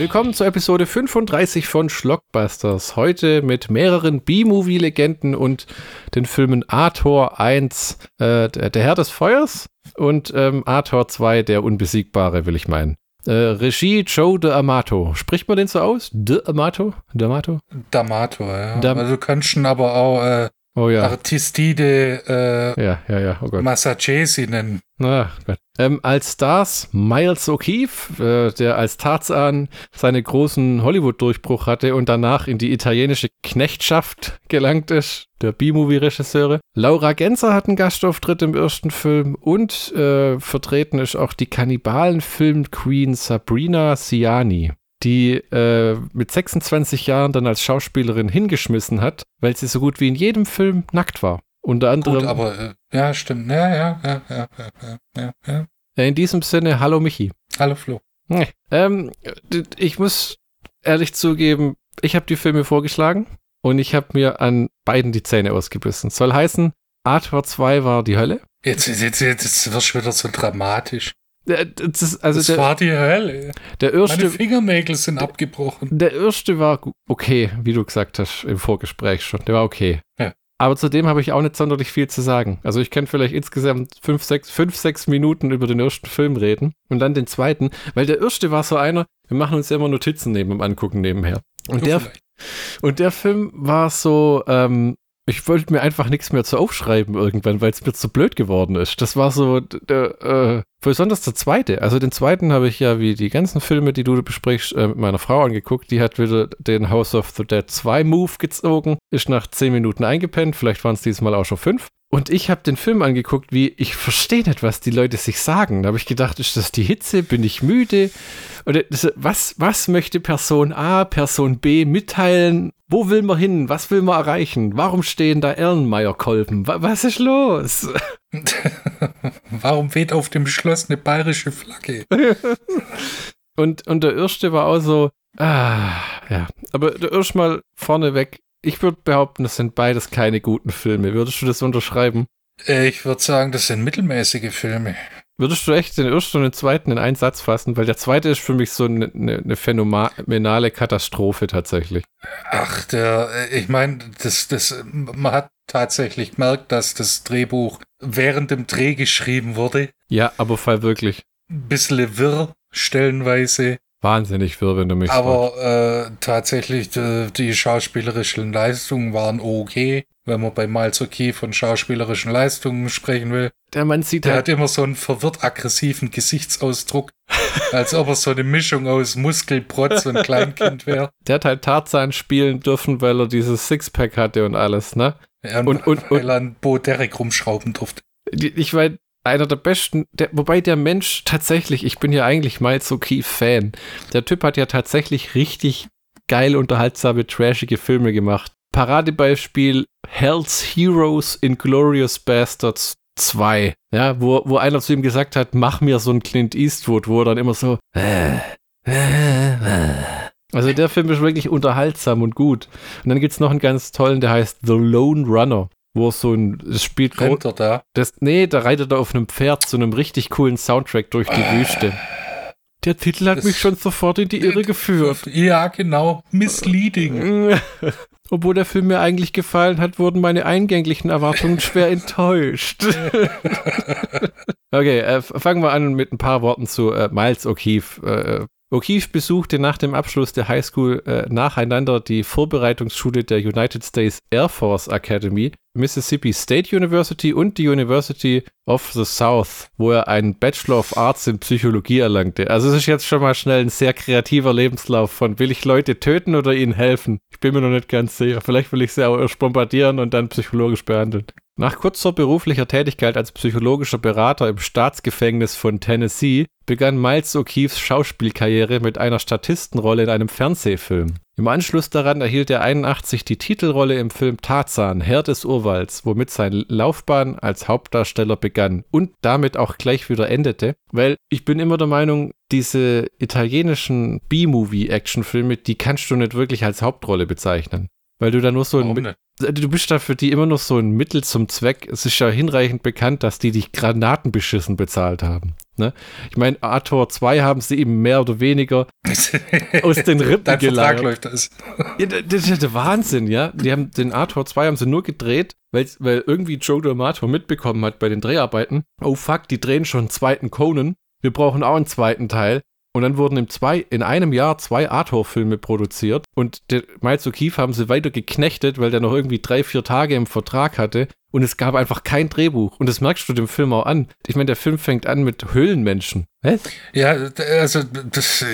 Willkommen zur Episode 35 von Schlockbusters. Heute mit mehreren B-Movie-Legenden und den Filmen Arthur 1, äh, der Herr des Feuers und ähm, Arthur 2, der Unbesiegbare, will ich meinen. Äh, Regie Joe D'Amato. Spricht man den so aus? D'Amato? D'Amato? D'Amato, ja. Dam also du kannst schon aber auch äh, oh, ja. Artistide äh, ja, ja, ja. Oh Massachesi nennen. Ah, Gott. Ähm, als Stars Miles O'Keefe, äh, der als Tarzan seinen großen Hollywood-Durchbruch hatte und danach in die italienische Knechtschaft gelangt ist, der B-Movie-Regisseure. Laura Genzer hat einen Gastauftritt im ersten Film und äh, vertreten ist auch die Kannibalen-Film-Queen Sabrina Siani die äh, mit 26 Jahren dann als Schauspielerin hingeschmissen hat, weil sie so gut wie in jedem Film nackt war. Unter anderem. Gut, aber äh, ja, stimmt. Ja, ja, ja, ja, ja, ja, ja. In diesem Sinne, hallo Michi. Hallo Flo. Ähm, ich muss ehrlich zugeben, ich habe die Filme vorgeschlagen und ich habe mir an beiden die Zähne ausgebissen. Soll heißen, Arthur 2 war die Hölle. Jetzt, jetzt, jetzt, jetzt wird schon wieder so dramatisch. Das, also das der, war die Hölle. Der erste, Meine Fingernägel sind abgebrochen. Der erste war okay, wie du gesagt hast im Vorgespräch schon. Der war okay. Ja. Aber zudem habe ich auch nicht sonderlich viel zu sagen. Also ich kann vielleicht insgesamt fünf, sechs, fünf, sechs Minuten über den ersten Film reden und dann den zweiten, weil der erste war so einer, wir machen uns ja immer Notizen neben dem Angucken nebenher. Und der, und der Film war so, ähm, ich wollte mir einfach nichts mehr zu aufschreiben irgendwann, weil es mir zu blöd geworden ist. Das war so äh, besonders der zweite. Also den zweiten habe ich ja wie die ganzen Filme, die du besprichst, äh, mit meiner Frau angeguckt. Die hat wieder den House of the Dead 2 Move gezogen, ist nach zehn Minuten eingepennt. Vielleicht waren es diesmal auch schon fünf. Und ich habe den Film angeguckt, wie ich verstehe nicht, was die Leute sich sagen. Da habe ich gedacht, ist das die Hitze? Bin ich müde? Oder was, was möchte Person A, Person B mitteilen? Wo will man hin? Was will man erreichen? Warum stehen da Erlenmeyer-Kolben? Was ist los? Warum weht auf dem Schloss eine bayerische Flagge? und, und der erste war auch so, ah, ja. Aber erstmal vorneweg, ich würde behaupten, das sind beides keine guten Filme. Würdest du das unterschreiben? Äh, ich würde sagen, das sind mittelmäßige Filme. Würdest du echt den ersten und den zweiten in einen Satz fassen? Weil der zweite ist für mich so eine, eine phänomenale Katastrophe tatsächlich. Ach, der, äh, ich meine, das, das, man hat tatsächlich gemerkt, dass das Drehbuch während dem Dreh geschrieben wurde. Ja, aber fall wirklich. Bisschen wirr, stellenweise wahnsinnig wirr, wenn du mich Aber äh, tatsächlich, die, die, schauspielerischen Leistungen waren okay, wenn man bei Malzuki von schauspielerischen Leistungen sprechen will. Der Mann sieht Der halt hat immer so einen verwirrt-aggressiven Gesichtsausdruck, als ob er so eine Mischung aus Muskelprotz und Kleinkind wäre. Der hat halt Tarzan spielen dürfen, weil er dieses Sixpack hatte und alles, ne? Ja, und, und, und, weil er an Bo Derek rumschrauben durfte. Ich weiß, einer der besten, der, wobei der Mensch tatsächlich, ich bin ja eigentlich Miles O'Keefe-Fan. Der Typ hat ja tatsächlich richtig geil unterhaltsame, trashige Filme gemacht. Paradebeispiel Hell's Heroes in Glorious Bastards 2. Ja, wo, wo einer zu ihm gesagt hat, mach mir so ein Clint Eastwood, wo er dann immer so. Also der Film ist wirklich unterhaltsam und gut. Und dann gibt es noch einen ganz tollen, der heißt The Lone Runner wo so ein das spielt Rennt er da? Das, nee, da reitet er auf einem Pferd zu einem richtig coolen Soundtrack durch die Wüste. Der Titel hat das mich schon sofort in die Irre geführt. Ja, genau. Misleading. Obwohl der Film mir eigentlich gefallen hat, wurden meine eingänglichen Erwartungen schwer enttäuscht. okay, äh, fangen wir an mit ein paar Worten zu äh, Miles O'Keefe. Äh, O'Keefe besuchte nach dem Abschluss der Highschool äh, nacheinander die Vorbereitungsschule der United States Air Force Academy, Mississippi State University und die University of the South, wo er einen Bachelor of Arts in Psychologie erlangte. Also es ist jetzt schon mal schnell ein sehr kreativer Lebenslauf von will ich Leute töten oder ihnen helfen? Ich bin mir noch nicht ganz sicher. Vielleicht will ich sie auch erst bombardieren und dann psychologisch behandeln. Nach kurzer beruflicher Tätigkeit als psychologischer Berater im Staatsgefängnis von Tennessee begann Miles O'Keefes Schauspielkarriere mit einer Statistenrolle in einem Fernsehfilm. Im Anschluss daran erhielt er 81 die Titelrolle im Film Tarzan, Herr des Urwalds, womit seine Laufbahn als Hauptdarsteller begann und damit auch gleich wieder endete, weil ich bin immer der Meinung, diese italienischen B-Movie-Actionfilme, die kannst du nicht wirklich als Hauptrolle bezeichnen. Weil du da nur so ein, du bist da für die immer noch so ein Mittel zum Zweck. Es ist ja hinreichend bekannt, dass die dich Granatenbeschissen bezahlt haben. Ne? Ich meine, Ator 2 haben sie eben mehr oder weniger aus den Rippen geleiert. läuft das. ja, das ist der Wahnsinn, ja. Die haben den Ator 2 haben sie nur gedreht, weil, weil irgendwie Joe D'Amato mitbekommen hat bei den Dreharbeiten. Oh fuck, die drehen schon einen zweiten Conan. Wir brauchen auch einen zweiten Teil. Und dann wurden im zwei, in einem Jahr zwei Arthur-Filme produziert. Und Miles O'Keefe haben sie weiter geknechtet, weil der noch irgendwie drei, vier Tage im Vertrag hatte und es gab einfach kein Drehbuch. Und das merkst du dem Film auch an. Ich meine, der Film fängt an mit Höhlenmenschen. Was? Ja, also, das,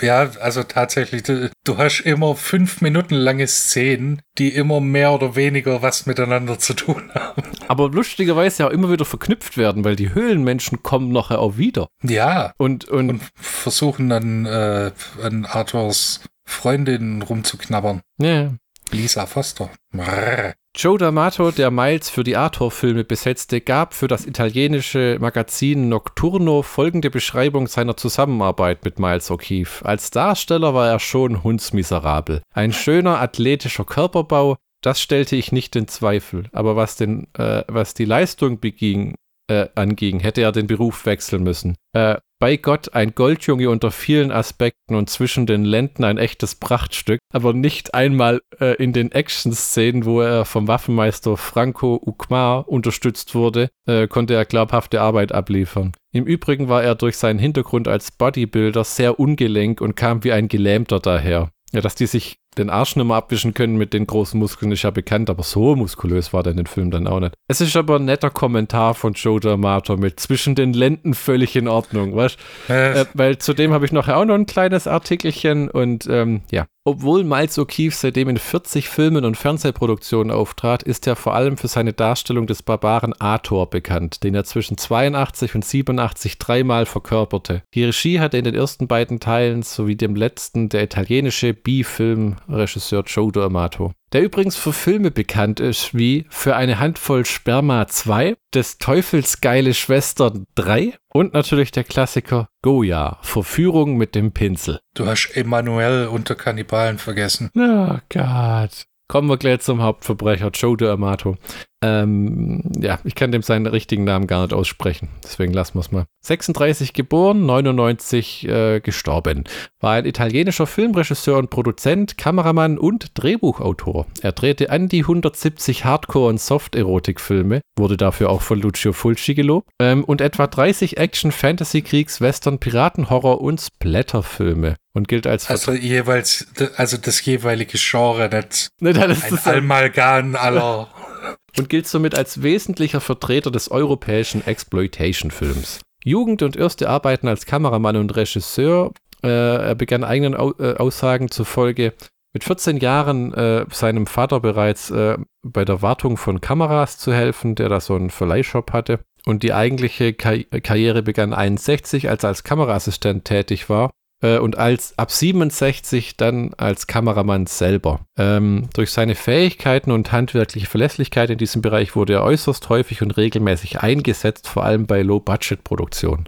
ja, also tatsächlich, du hast immer fünf Minuten lange Szenen, die immer mehr oder weniger was miteinander zu tun haben. Aber lustigerweise ja auch immer wieder verknüpft werden, weil die Höhlenmenschen kommen nachher auch wieder. Ja. Und, und, und versuchen dann äh, an Arthurs Freundin rumzuknabbern. Ja. Lisa Foster. Brrr. Joe D'Amato, der Miles für die Arthur-Filme besetzte, gab für das italienische Magazin Nocturno folgende Beschreibung seiner Zusammenarbeit mit Miles O'Keefe. Als Darsteller war er schon hundsmiserabel. Ein schöner, athletischer Körperbau, das stellte ich nicht in Zweifel. Aber was, den, äh, was die Leistung beging, äh, anging, hätte er den Beruf wechseln müssen. Äh, bei Gott ein Goldjunge unter vielen Aspekten und zwischen den Lenden ein echtes Prachtstück, aber nicht einmal äh, in den Action-Szenen, wo er vom Waffenmeister Franco Ukmar unterstützt wurde, äh, konnte er glaubhafte Arbeit abliefern. Im Übrigen war er durch seinen Hintergrund als Bodybuilder sehr ungelenk und kam wie ein Gelähmter daher. Ja, dass die sich den Arsch nicht mehr abwischen können mit den großen Muskeln, ist ja bekannt, aber so muskulös war der in den Film dann auch nicht. Es ist aber ein netter Kommentar von Joe D'Amato mit zwischen den Lenden völlig in Ordnung, weißt äh. Weil zudem habe ich nachher auch noch ein kleines Artikelchen und ähm, ja. Obwohl Miles O'Keefe seitdem in 40 Filmen und Fernsehproduktionen auftrat, ist er vor allem für seine Darstellung des Barbaren Ator bekannt, den er zwischen 82 und 87 dreimal verkörperte. Die Regie hatte in den ersten beiden Teilen sowie dem letzten der italienische B-Film Regisseur Joe D'Amato, der übrigens für Filme bekannt ist wie Für eine Handvoll Sperma 2, Des Teufels geile Schwestern 3 und natürlich der Klassiker Goya, Verführung mit dem Pinsel. Du hast Emanuel unter Kannibalen vergessen. Oh Gott. Kommen wir gleich zum Hauptverbrecher, Joe D'Amato. Ähm, ja, ich kann dem seinen richtigen Namen gar nicht aussprechen, deswegen lassen wir es mal. 36 geboren, 99 äh, gestorben. War ein italienischer Filmregisseur und Produzent, Kameramann und Drehbuchautor. Er drehte an die 170 Hardcore- und Soft-Erotik-Filme, wurde dafür auch von Lucio Fulci gelobt, ähm, und etwa 30 Action-, Fantasy-, Kriegs-, Western-, Piraten-, Horror- und Splatter-Filme und gilt als also jeweils also das jeweilige Genre nicht, nicht ein Amalgam aller und gilt somit als wesentlicher Vertreter des europäischen Exploitation-Films. Jugend und erste Arbeiten als Kameramann und Regisseur. Äh, er begann eigenen Au äh, Aussagen zufolge mit 14 Jahren äh, seinem Vater bereits äh, bei der Wartung von Kameras zu helfen, der da so einen Verleihshop hatte. Und die eigentliche Kar Karriere begann 61, als er als Kameraassistent tätig war äh, und als ab 67 dann als Kameramann selber. Ähm, durch seine Fähigkeiten und handwerkliche Verlässlichkeit in diesem Bereich wurde er äußerst häufig und regelmäßig eingesetzt, vor allem bei Low-Budget-Produktionen.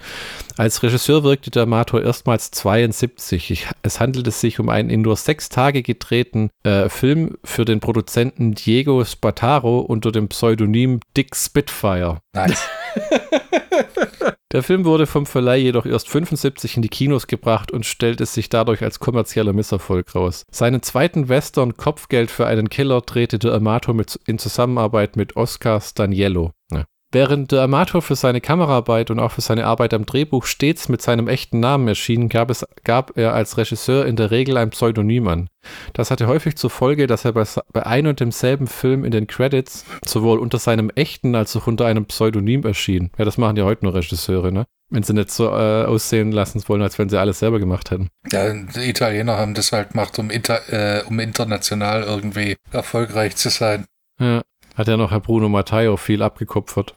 Als Regisseur wirkte der Mator erstmals 72. Ich, es handelte sich um einen in nur sechs Tage gedrehten äh, Film für den Produzenten Diego Spataro unter dem Pseudonym Dick Spitfire. Nice. Der Film wurde vom Verleih jedoch erst 75 in die Kinos gebracht und stellte sich dadurch als kommerzieller Misserfolg raus. Seinen zweiten Western Kopfgeld für einen Killer drehte der Amato mit, in Zusammenarbeit mit Oscar Staniello. Während der Amator für seine Kameraarbeit und auch für seine Arbeit am Drehbuch stets mit seinem echten Namen erschien, gab, es, gab er als Regisseur in der Regel ein Pseudonym an. Das hatte häufig zur Folge, dass er bei, bei ein und demselben Film in den Credits sowohl unter seinem echten als auch unter einem Pseudonym erschien. Ja, das machen ja heute nur Regisseure, ne? Wenn sie nicht so äh, aussehen lassen wollen, als wenn sie alles selber gemacht hätten. Ja, die Italiener haben das halt gemacht, um, inter, äh, um international irgendwie erfolgreich zu sein. Ja hat ja noch Herr Bruno Matteo viel abgekupfert.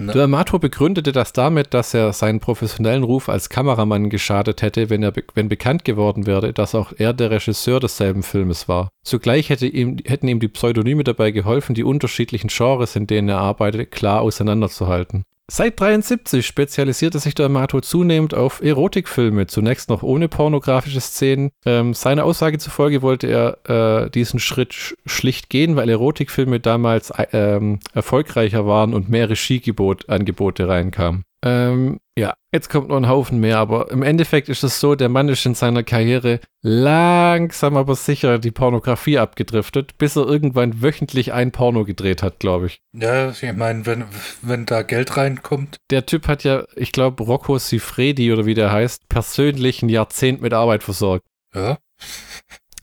Ne. D'Amato begründete das damit, dass er seinen professionellen Ruf als Kameramann geschadet hätte, wenn, er, wenn bekannt geworden wäre, dass auch er der Regisseur desselben Filmes war. Zugleich hätte ihm, hätten ihm die Pseudonyme dabei geholfen, die unterschiedlichen Genres, in denen er arbeitete, klar auseinanderzuhalten. Seit 73 spezialisierte sich der Amato zunehmend auf Erotikfilme, zunächst noch ohne pornografische Szenen. Ähm, seiner Aussage zufolge wollte er äh, diesen Schritt sch schlicht gehen, weil Erotikfilme damals äh, ähm, erfolgreicher waren und mehr Regieangebote reinkamen. Ähm, ja, jetzt kommt noch ein Haufen mehr, aber im Endeffekt ist es so, der Mann ist in seiner Karriere langsam aber sicher die Pornografie abgedriftet, bis er irgendwann wöchentlich ein Porno gedreht hat, glaube ich. Ja, ich meine, wenn, wenn da Geld reinkommt. Der Typ hat ja, ich glaube, Rocco Sifredi oder wie der heißt, persönlich ein Jahrzehnt mit Arbeit versorgt. Ja.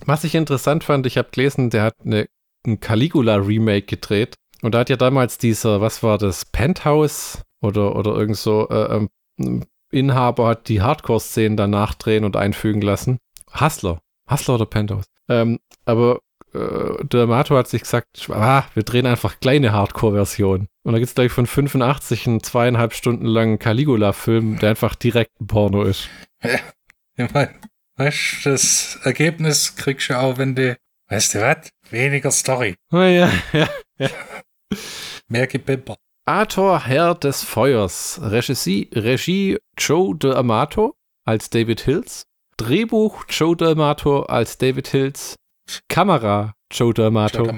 Was ich interessant fand, ich habe gelesen, der hat eine, ein Caligula-Remake gedreht. Und da hat ja damals dieser, was war das, Penthouse oder, oder irgend so äh, ähm, Inhaber hat die Hardcore-Szenen dann nachdrehen und einfügen lassen. Hustler. Hustler oder Penthouse. Ähm, aber äh, der Mato hat sich gesagt, ah, wir drehen einfach kleine Hardcore-Versionen. Und da gibt es gleich von 85 einen zweieinhalb Stunden langen Caligula-Film, der einfach direkt ein Porno ist. Ja, ich meine, weißt du, das Ergebnis kriegst du auch, wenn du, weißt du was, weniger Story. Oh, ja, ja, ja. Mehr Gebimper. Arthur Herr des Feuers. Regie, Regie Joe D'Amato als David Hills. Drehbuch Joe D'Amato als David Hills. Kamera Joe D'Amato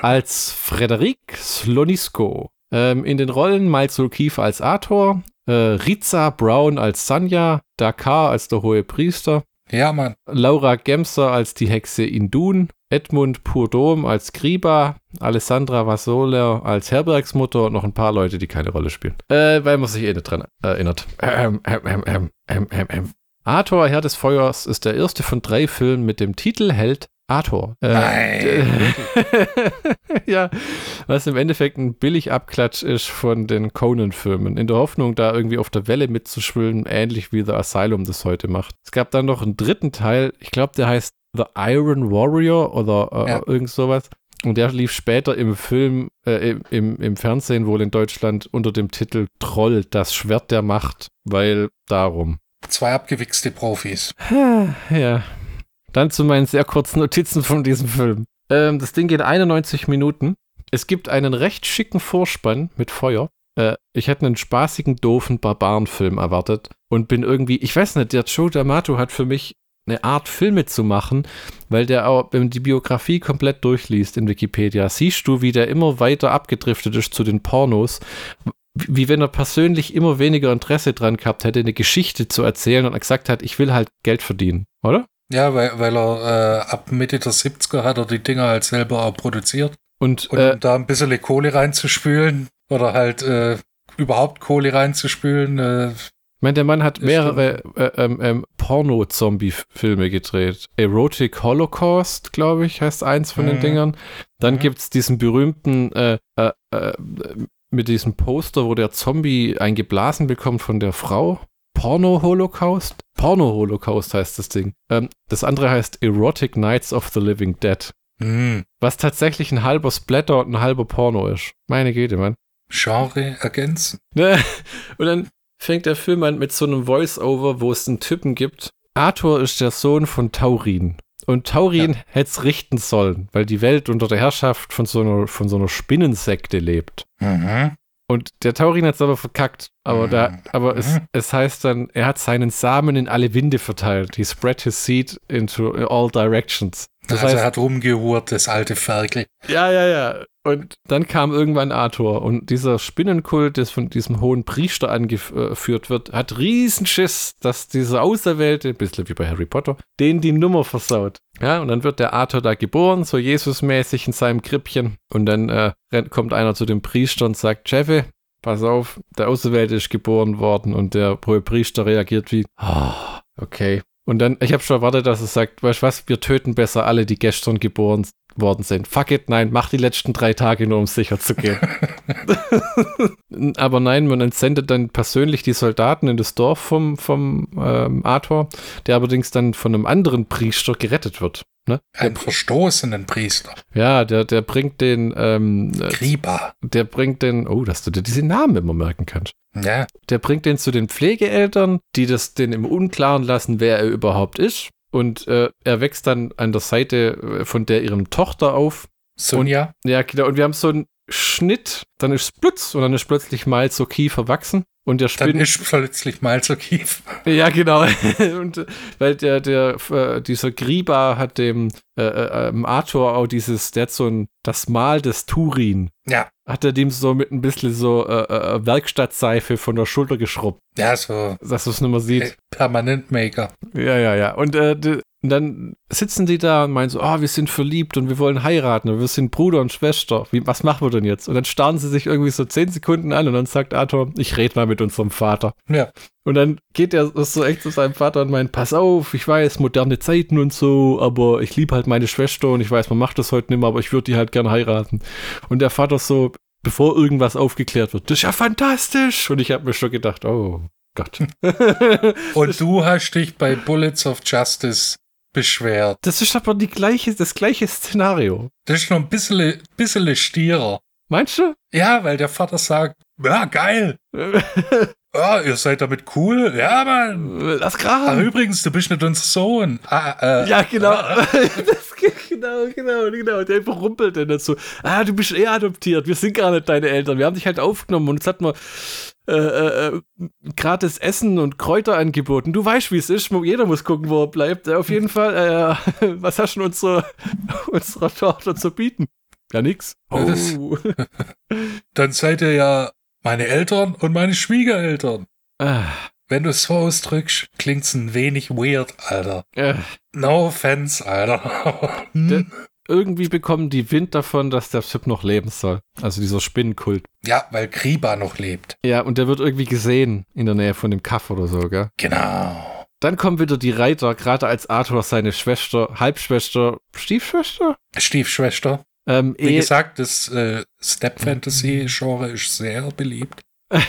als Frederik Slonisco. Ähm, in den Rollen Miles O'Keefe als Arthur, äh, Riza Brown als Sanja, Dakar als der hohe Priester. Ja, Mann. Laura Gemser als die Hexe Indun, Edmund Purdom als Kriba, Alessandra Vasoler als Herbergsmutter und noch ein paar Leute, die keine Rolle spielen. Äh, weil man sich eh nicht dran erinnert. Ähm, ähm, ähm, ähm, ähm, ähm. Arthur, Herr des Feuers, ist der erste von drei Filmen mit dem Titelheld Arthur. Äh, Nein. ja, was im Endeffekt ein Billigabklatsch ist von den Conan-Filmen. In der Hoffnung, da irgendwie auf der Welle mitzuschwimmen, ähnlich wie The Asylum das heute macht. Es gab dann noch einen dritten Teil, ich glaube, der heißt The Iron Warrior oder äh, ja. irgend sowas. Und der lief später im Film, äh, im, im Fernsehen wohl in Deutschland unter dem Titel Troll, das Schwert der Macht, weil darum. Zwei abgewichste Profis. Ja. Dann zu meinen sehr kurzen Notizen von diesem Film. Ähm, das Ding geht 91 Minuten. Es gibt einen recht schicken Vorspann mit Feuer. Äh, ich hätte einen spaßigen, doofen Barbarenfilm erwartet und bin irgendwie, ich weiß nicht, der Joe D'Amato hat für mich eine Art Filme zu machen, weil der auch, wenn du die Biografie komplett durchliest in Wikipedia, siehst du, wie der immer weiter abgedriftet ist zu den Pornos, wie wenn er persönlich immer weniger Interesse dran gehabt hätte, eine Geschichte zu erzählen und er gesagt hat, ich will halt Geld verdienen, oder? Ja, weil, weil er äh, ab Mitte der 70er hat er die Dinger halt selber auch produziert. Und, und äh, da ein bisschen Kohle reinzuspülen oder halt äh, überhaupt Kohle reinzuspülen, äh, ich meine, der Mann hat mehrere äh, ähm, ähm, Porno-Zombie-Filme gedreht. Erotic Holocaust, glaube ich, heißt eins von mhm. den Dingern. Dann mhm. gibt es diesen berühmten äh, äh, äh, mit diesem Poster, wo der Zombie eingeblasen bekommt von der Frau. Porno-Holocaust? Porno-Holocaust heißt das Ding. Ähm, das andere heißt Erotic Nights of the Living Dead. Mhm. Was tatsächlich ein halber Splatter und ein halber Porno ist. Meine Güte, Mann. Genre ergänzen. und dann fängt der Film an mit so einem Voice-Over, wo es einen Typen gibt. Arthur ist der Sohn von Taurin. Und Taurin ja. hätte es richten sollen, weil die Welt unter der Herrschaft von so einer, von so einer Spinnensekte lebt. Mhm. Und der Taurin hat es aber verkackt. Aber, da, mhm. aber es, mhm. es heißt dann, er hat seinen Samen in alle Winde verteilt. He spread his seed into all directions. Das also heißt, er hat rumgehurt, das alte Ferkel. Ja, ja, ja. Und dann kam irgendwann Arthur und dieser Spinnenkult, das von diesem hohen Priester angeführt wird, hat Riesenschiss, dass dieser Auserwählte, ein bisschen wie bei Harry Potter, den die Nummer versaut. Ja, und dann wird der Arthur da geboren, so Jesusmäßig in seinem Krippchen. Und dann äh, kommt einer zu dem Priester und sagt, Cheffe, pass auf, der Auserwählte ist geboren worden. Und der hohe Priester reagiert wie, ah, okay. Und dann, ich habe schon erwartet, dass er sagt, weißt du was, wir töten besser alle, die gestern geboren worden sind. Fuck it, nein, mach die letzten drei Tage nur, um sicher zu gehen. Aber nein, man entsendet dann persönlich die Soldaten in das Dorf vom, vom ähm, Arthur, der allerdings dann von einem anderen Priester gerettet wird. Ne? Ein verstoßenen Priester. Ja, der, der bringt den ähm. Der bringt den, oh, dass du dir diese Namen immer merken kannst. Ja. Der bringt den zu den Pflegeeltern, die das den im Unklaren lassen, wer er überhaupt ist. Und äh, er wächst dann an der Seite äh, von der ihrem Tochter auf. Sonja. Und, ja, genau. Und wir haben so ein, Schnitt, dann ist es plutz und dann ist plötzlich mal so Kiefer wachsen. Und der Spinn. Dann ist plötzlich mal so Kiefer. Ja, genau. und weil der, der, äh, dieser Griba hat dem äh, äh, ähm, Arthur auch dieses, der hat so ein, das Mal des Turin. Ja. Hat er dem so mit ein bisschen so äh, äh, Werkstattseife von der Schulter geschrubbt. Ja, so. Dass du es nicht mehr sieht. Permanent Maker. Ja, ja, ja. Und äh, und dann sitzen die da und meinen so, oh, wir sind verliebt und wir wollen heiraten und wir sind Bruder und Schwester. Wie, was machen wir denn jetzt? Und dann starren sie sich irgendwie so zehn Sekunden an und dann sagt Arthur, ich rede mal mit unserem Vater. Ja. Und dann geht er so echt zu seinem Vater und meint, pass auf, ich weiß, moderne Zeiten und so, aber ich liebe halt meine Schwester und ich weiß, man macht das heute nicht mehr, aber ich würde die halt gern heiraten. Und der Vater so, bevor irgendwas aufgeklärt wird, das ist ja fantastisch. Und ich habe mir schon gedacht, oh Gott. und du hast dich bei Bullets of Justice beschwert. Das ist aber die gleiche, das gleiche Szenario. Das ist noch ein bisschen, bisschen stierer. Meinst du? Ja, weil der Vater sagt, ja, geil. ja, ihr seid damit cool. Ja, Mann. Lass krachen. Ach, übrigens, du bist nicht unser Sohn. Ah, äh, ja, genau. Ah. das, genau, genau, genau. Der überrumpelt dann dazu. Ah, du bist eh adoptiert. Wir sind gar nicht deine Eltern. Wir haben dich halt aufgenommen und jetzt hat man äh, äh, äh, gratis Essen und Kräuter angeboten. Du weißt, wie es ist. Jeder muss gucken, wo er bleibt. Auf jeden Fall, äh, was hast du unsere, unserer Tochter zu bieten? Ja, nix. Oh. Dann seid ihr ja meine Eltern und meine Schwiegereltern. Ah. Wenn du es so ausdrückst, klingt's ein wenig weird, Alter. Äh. No offense, Alter. hm? irgendwie bekommen die Wind davon, dass der Typ noch leben soll. Also dieser Spinnenkult. Ja, weil Kriba noch lebt. Ja, und der wird irgendwie gesehen in der Nähe von dem Kaff oder so, gell? Genau. Dann kommen wieder die Reiter, gerade als Arthur seine Schwester, Halbschwester, Stiefschwester? Stiefschwester. Ähm, Wie eh gesagt, das äh, Step-Fantasy-Genre ist sehr beliebt.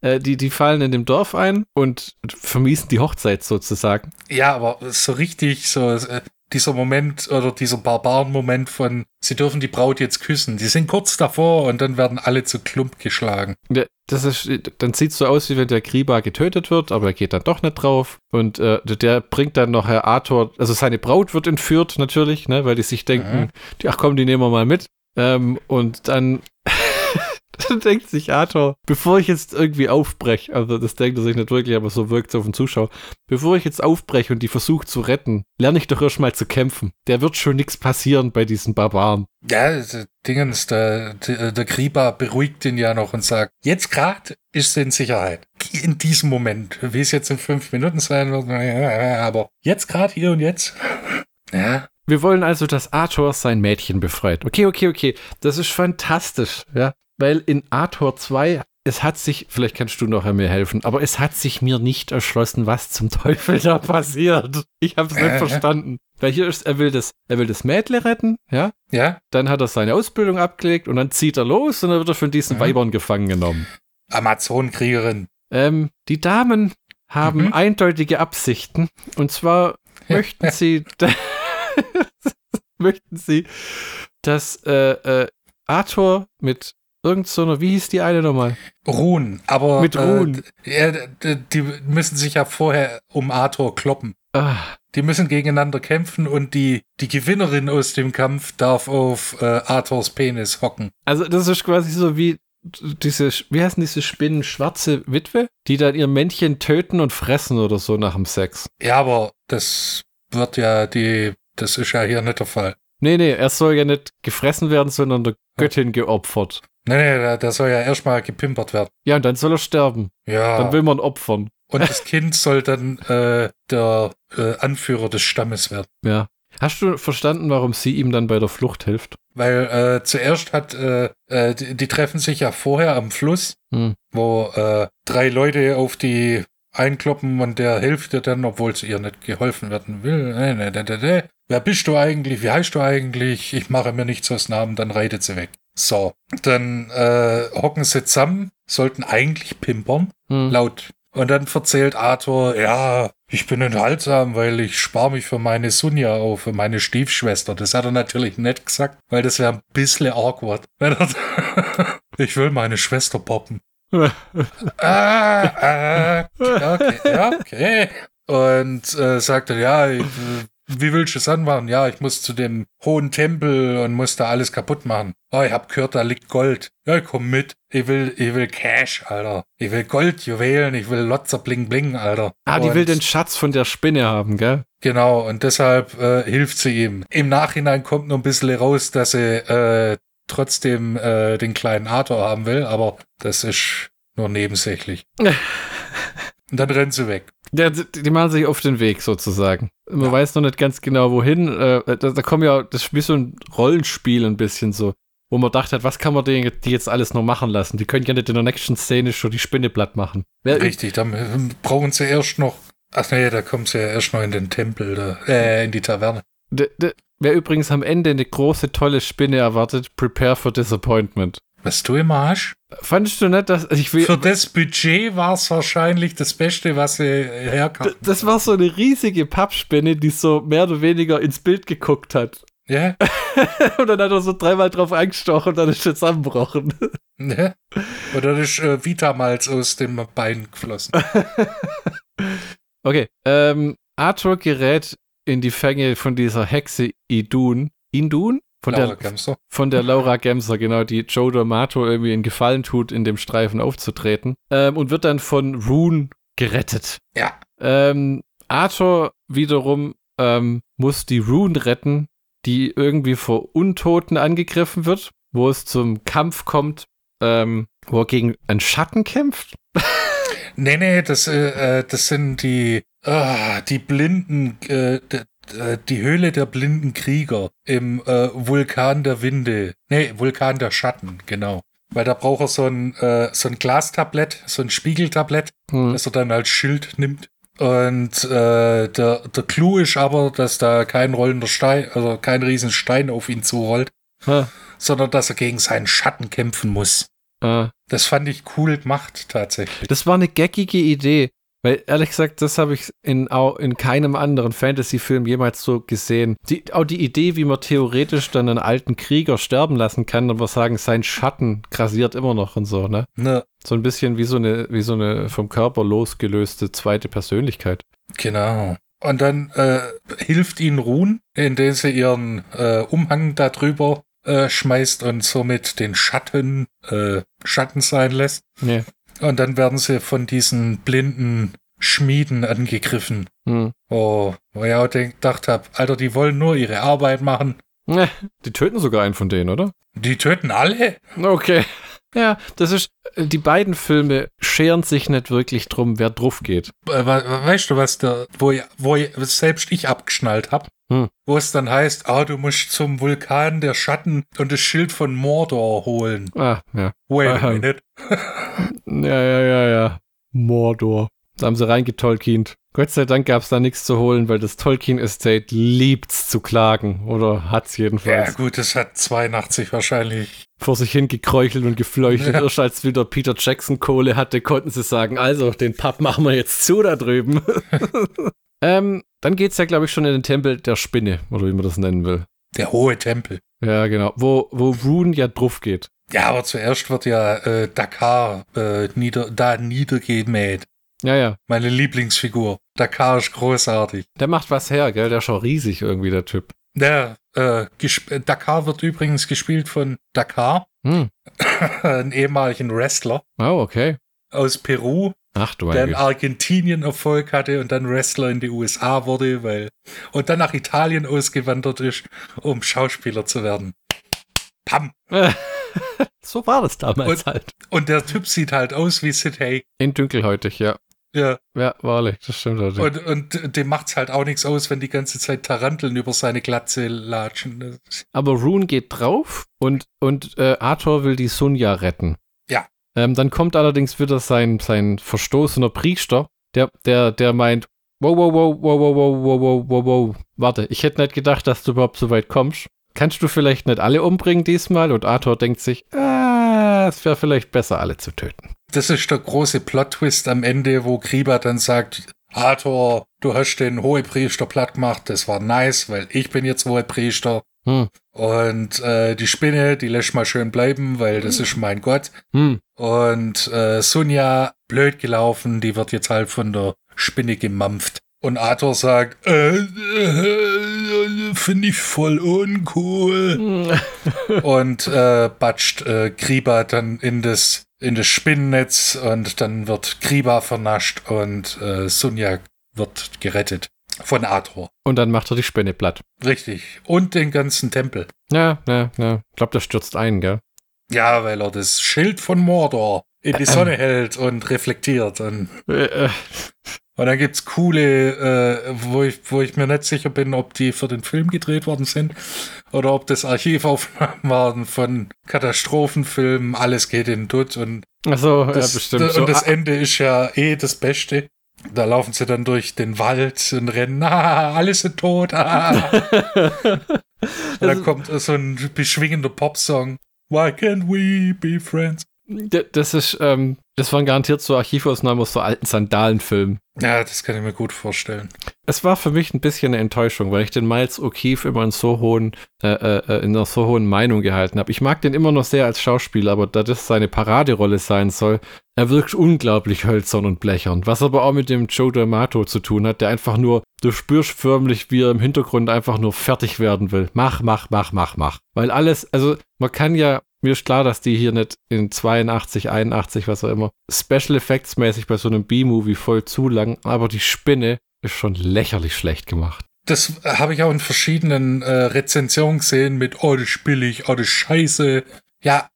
Äh, die, die fallen in dem Dorf ein und vermiesen die Hochzeit sozusagen. Ja, aber so richtig, so äh, dieser Moment oder dieser Barbaren-Moment von, sie dürfen die Braut jetzt küssen. Die sind kurz davor und dann werden alle zu Klump geschlagen. Ja, das ist, dann sieht es so aus, wie wenn der Griba getötet wird, aber er geht dann doch nicht drauf. Und äh, der bringt dann noch Herr Arthur, also seine Braut wird entführt natürlich, ne, weil die sich denken, mhm. die, ach komm, die nehmen wir mal mit. Ähm, und dann dann denkt sich Arthur, bevor ich jetzt irgendwie aufbreche, also das denkt er sich nicht wirklich, aber so wirkt es auf den Zuschauer, bevor ich jetzt aufbreche und die versuche zu retten, lerne ich doch erstmal zu kämpfen. Der wird schon nichts passieren bei diesen Barbaren. Ja, Dingens, der, der, der Kriba beruhigt ihn ja noch und sagt, jetzt gerade ist sie in Sicherheit. In diesem Moment. Wie es jetzt in fünf Minuten sein wird, aber jetzt gerade hier und jetzt. Ja, wir wollen also, dass Arthur sein Mädchen befreit. Okay, okay, okay. Das ist fantastisch, ja weil in Arthur 2 es hat sich, vielleicht kannst du noch mir helfen, aber es hat sich mir nicht erschlossen, was zum Teufel da passiert. Ich habe es nicht äh, verstanden. Weil hier ist, er will das, er will das Mädle retten, ja? Ja. Dann hat er seine Ausbildung abgelegt und dann zieht er los und dann wird er von diesen mhm. Weibern gefangen genommen. Amazonenkriegerin. Ähm, die Damen haben mhm. eindeutige Absichten und zwar möchten sie, möchten sie, dass äh, äh, Arthur mit Irgend so eine, wie hieß die eine nochmal? Ruhen, aber. Mit Ruhen. Äh, die müssen sich ja vorher um Arthur kloppen. Ah. Die müssen gegeneinander kämpfen und die, die Gewinnerin aus dem Kampf darf auf äh, Arthurs Penis hocken. Also, das ist quasi so wie diese, wie heißen diese Spinnen, schwarze Witwe, die dann ihr Männchen töten und fressen oder so nach dem Sex. Ja, aber das wird ja die, das ist ja hier nicht der Fall. Nee, nee, er soll ja nicht gefressen werden, sondern der Göttin geopfert. Nee, nee, der, der soll ja erstmal gepimpert werden. Ja, und dann soll er sterben. Ja. Dann will man opfern. Und das Kind soll dann äh, der äh, Anführer des Stammes werden. Ja. Hast du verstanden, warum sie ihm dann bei der Flucht hilft? Weil äh, zuerst hat, äh, äh, die, die, treffen sich ja vorher am Fluss, hm. wo äh, drei Leute auf die einkloppen und der hilft ihr dann, obwohl sie ihr nicht geholfen werden will. Wer bist du eigentlich? Wie heißt du eigentlich? Ich mache mir nichts aus Namen, dann reitet sie weg. So, dann äh, hocken sie zusammen, sollten eigentlich pimpern, hm. laut. Und dann erzählt Arthur, ja, ich bin enthaltsam, weil ich spare mich für meine Sunja auf, für meine Stiefschwester. Das hat er natürlich nicht gesagt, weil das wäre ein bisschen awkward. ich will meine Schwester poppen. ah, ah, okay, okay. Und äh, sagte, ja, ich, wie willst du es anmachen? Ja, ich muss zu dem hohen Tempel und muss da alles kaputt machen. Oh, ich hab gehört, da liegt Gold. Ja, komm mit. Ich will, ich will Cash, Alter. Ich will Gold, Juwelen, ich will Lotzer Bling Bling, Alter. Ah, die und will den Schatz von der Spinne haben, gell? Genau, und deshalb äh, hilft sie ihm. Im Nachhinein kommt noch ein bisschen raus, dass sie äh, trotzdem äh, den kleinen Arthur haben will, aber das ist nur nebensächlich. Und dann rennt sie weg. Ja, die machen sich auf den Weg sozusagen. Man ja. weiß noch nicht ganz genau wohin. Äh, da, da kommen ja, das ist wie so ein Rollenspiel ein bisschen so, wo man dachte, was kann man die, die jetzt alles noch machen lassen? Die können ja nicht in der nächsten Szene schon die Spinne platt machen. Wer Richtig, dann brauchen sie erst noch. Ach nee, da kommen sie ja erst noch in den Tempel, da, äh, in die Taverne. De, de, wer übrigens am Ende eine große, tolle Spinne erwartet, prepare for disappointment. Was du immer hast? Fandest du nicht, dass ich will. Für das Budget war es wahrscheinlich das Beste, was sie herkam. Das war so eine riesige Pappspinne, die so mehr oder weniger ins Bild geguckt hat. Ja. und dann hat er so dreimal drauf eingestochen und dann ist er zusammengebrochen. Ja. Und dann ist äh, Vitamalz aus dem Bein geflossen. okay. Ähm, Arthur gerät in die Fänge von dieser Hexe Idun. Indun? Von Laura der, Gemser. Von der Laura Gemser, genau, die Joe D'Amato irgendwie in Gefallen tut, in dem Streifen aufzutreten. Ähm, und wird dann von Rune gerettet. Ja. Ähm, Arthur wiederum ähm, muss die Rune retten, die irgendwie vor Untoten angegriffen wird, wo es zum Kampf kommt, ähm, wo er gegen einen Schatten kämpft. nee, nee, das, äh, äh das sind die, ah, die Blinden, äh, äh, die Höhle der blinden Krieger im äh, Vulkan der Winde. Nee, Vulkan der Schatten, genau. Weil da braucht er so ein, äh, so ein Glastablett, so ein Spiegeltablett, hm. das er dann als Schild nimmt. Und äh, der, der Clou ist aber, dass da kein rollender Stein, also kein riesen Stein auf ihn zurollt, hm. sondern dass er gegen seinen Schatten kämpfen muss. Hm. Das fand ich cool gemacht, tatsächlich. Das war eine geckige Idee. Weil ehrlich gesagt, das habe ich in, in keinem anderen Fantasy-Film jemals so gesehen. Die, auch die Idee, wie man theoretisch dann einen alten Krieger sterben lassen kann, aber sagen, sein Schatten grasiert immer noch und so, ne? ne. So ein bisschen wie so eine, wie so eine vom Körper losgelöste zweite Persönlichkeit. Genau. Und dann äh, hilft ihnen Ruhn, indem sie ihren äh, Umhang darüber äh, schmeißt und somit den Schatten äh, Schatten sein lässt. Nee. Und dann werden sie von diesen blinden Schmieden angegriffen. Hm. Oh, wo ich auch gedacht habe, Alter, die wollen nur ihre Arbeit machen. Die töten sogar einen von denen, oder? Die töten alle? Okay. Ja, das ist, die beiden Filme scheren sich nicht wirklich drum, wer drauf geht. Weißt du, was da, wo, wo selbst ich abgeschnallt habe? Hm. Wo es dann heißt, ah, du musst zum Vulkan der Schatten und das Schild von Mordor holen. Ah, ja. Wait a minute. ja, ja, ja, ja. Mordor. Da haben sie reingetolkient. Gott sei Dank gab es da nichts zu holen, weil das Tolkien Estate liebt's zu klagen. Oder hat's jedenfalls. Ja, gut, es hat 82 wahrscheinlich. Vor sich hin gekräuchelt und gefleuchtet. Ja. Erst als wieder Peter Jackson Kohle hatte, konnten sie sagen, also, den Pub machen wir jetzt zu da drüben. ähm, dann geht's ja, glaube ich, schon in den Tempel der Spinne, oder wie man das nennen will. Der hohe Tempel. Ja, genau. Wo, wo Rune ja drauf geht. Ja, aber zuerst wird ja äh, Dakar äh, nieder, da niedergemäht. Ja, ja. Meine Lieblingsfigur. Dakar ist großartig. Der macht was her, gell? Der ist schon riesig irgendwie, der Typ. Der, äh, Dakar wird übrigens gespielt von Dakar, hm. einen ehemaligen Wrestler. Oh, okay. Aus Peru. Ach Der in Argentinien Erfolg hatte und dann Wrestler in die USA wurde, weil. Und dann nach Italien ausgewandert ist, um Schauspieler zu werden. Pam! so war das damals und, halt. Und der Typ sieht halt aus wie Sid Haig. In dunkelhäutig, ja. Ja. Ja, wahrlich, das stimmt. Halt. Und, und dem macht's halt auch nichts aus, wenn die ganze Zeit Taranteln über seine Glatze latschen. Aber Rune geht drauf und, und äh, Arthur will die Sunja retten. Ähm, dann kommt allerdings wieder sein, sein verstoßener Priester, der, der, der meint, wow, wow, wow, wow, wow, wow, wow, wow, wow, wow, warte, ich hätte nicht gedacht, dass du überhaupt so weit kommst. Kannst du vielleicht nicht alle umbringen diesmal? Und Arthur denkt sich, ah, es wäre vielleicht besser, alle zu töten das ist der große Plot-Twist am Ende, wo Grieber dann sagt, Arthur, du hast den Hohepriester platt gemacht, das war nice, weil ich bin jetzt Hohepriester. Hm. Und äh, die Spinne, die lässt mal schön bleiben, weil das ist mein Gott. Hm. Und äh, Sunja, blöd gelaufen, die wird jetzt halt von der Spinne gemampft. Und Arthur sagt, äh, äh, finde ich voll uncool. und äh, batscht äh, Griba dann in das, in das Spinnennetz und dann wird Griba vernascht und äh, Sunja wird gerettet von Arthur. Und dann macht er die Spinne platt. Richtig. Und den ganzen Tempel. Ja, ja, ja. Ich glaube, der stürzt ein, gell? Ja, weil er das Schild von Mordor in die Sonne hält und reflektiert. Und, äh, und dann gibt's coole, äh, wo, ich, wo ich mir nicht sicher bin, ob die für den Film gedreht worden sind oder ob das Archivaufnahmen waren von Katastrophenfilmen. Alles geht in Dutt und Ach so, das, ja, bestimmt. Und so. das Ende ist ja eh das Beste. Da laufen sie dann durch den Wald und rennen, ah, alles sind tot. Ah. und dann kommt so ein beschwingender Popsong. Why can't we be friends? Das ist, ähm, das waren garantiert so Archivausnahmen aus so alten Sandalenfilmen. Ja, das kann ich mir gut vorstellen. Es war für mich ein bisschen eine Enttäuschung, weil ich den Miles O'Keefe immer in so hohen, äh, äh, in einer so hohen Meinung gehalten habe. Ich mag den immer noch sehr als Schauspieler, aber da das seine Paraderolle sein soll, er wirkt unglaublich hölzern und blechern. Was aber auch mit dem Joe D'Amato zu tun hat, der einfach nur, du spürst förmlich, wie er im Hintergrund einfach nur fertig werden will. Mach, mach, mach, mach, mach. Weil alles, also man kann ja mir ist klar, dass die hier nicht in 82, 81, was auch immer, Special Effects mäßig bei so einem B-Movie voll zu lang, aber die Spinne ist schon lächerlich schlecht gemacht. Das habe ich auch in verschiedenen äh, Rezensionen gesehen mit, oh, das ist billig, oh, das ist scheiße. Ja,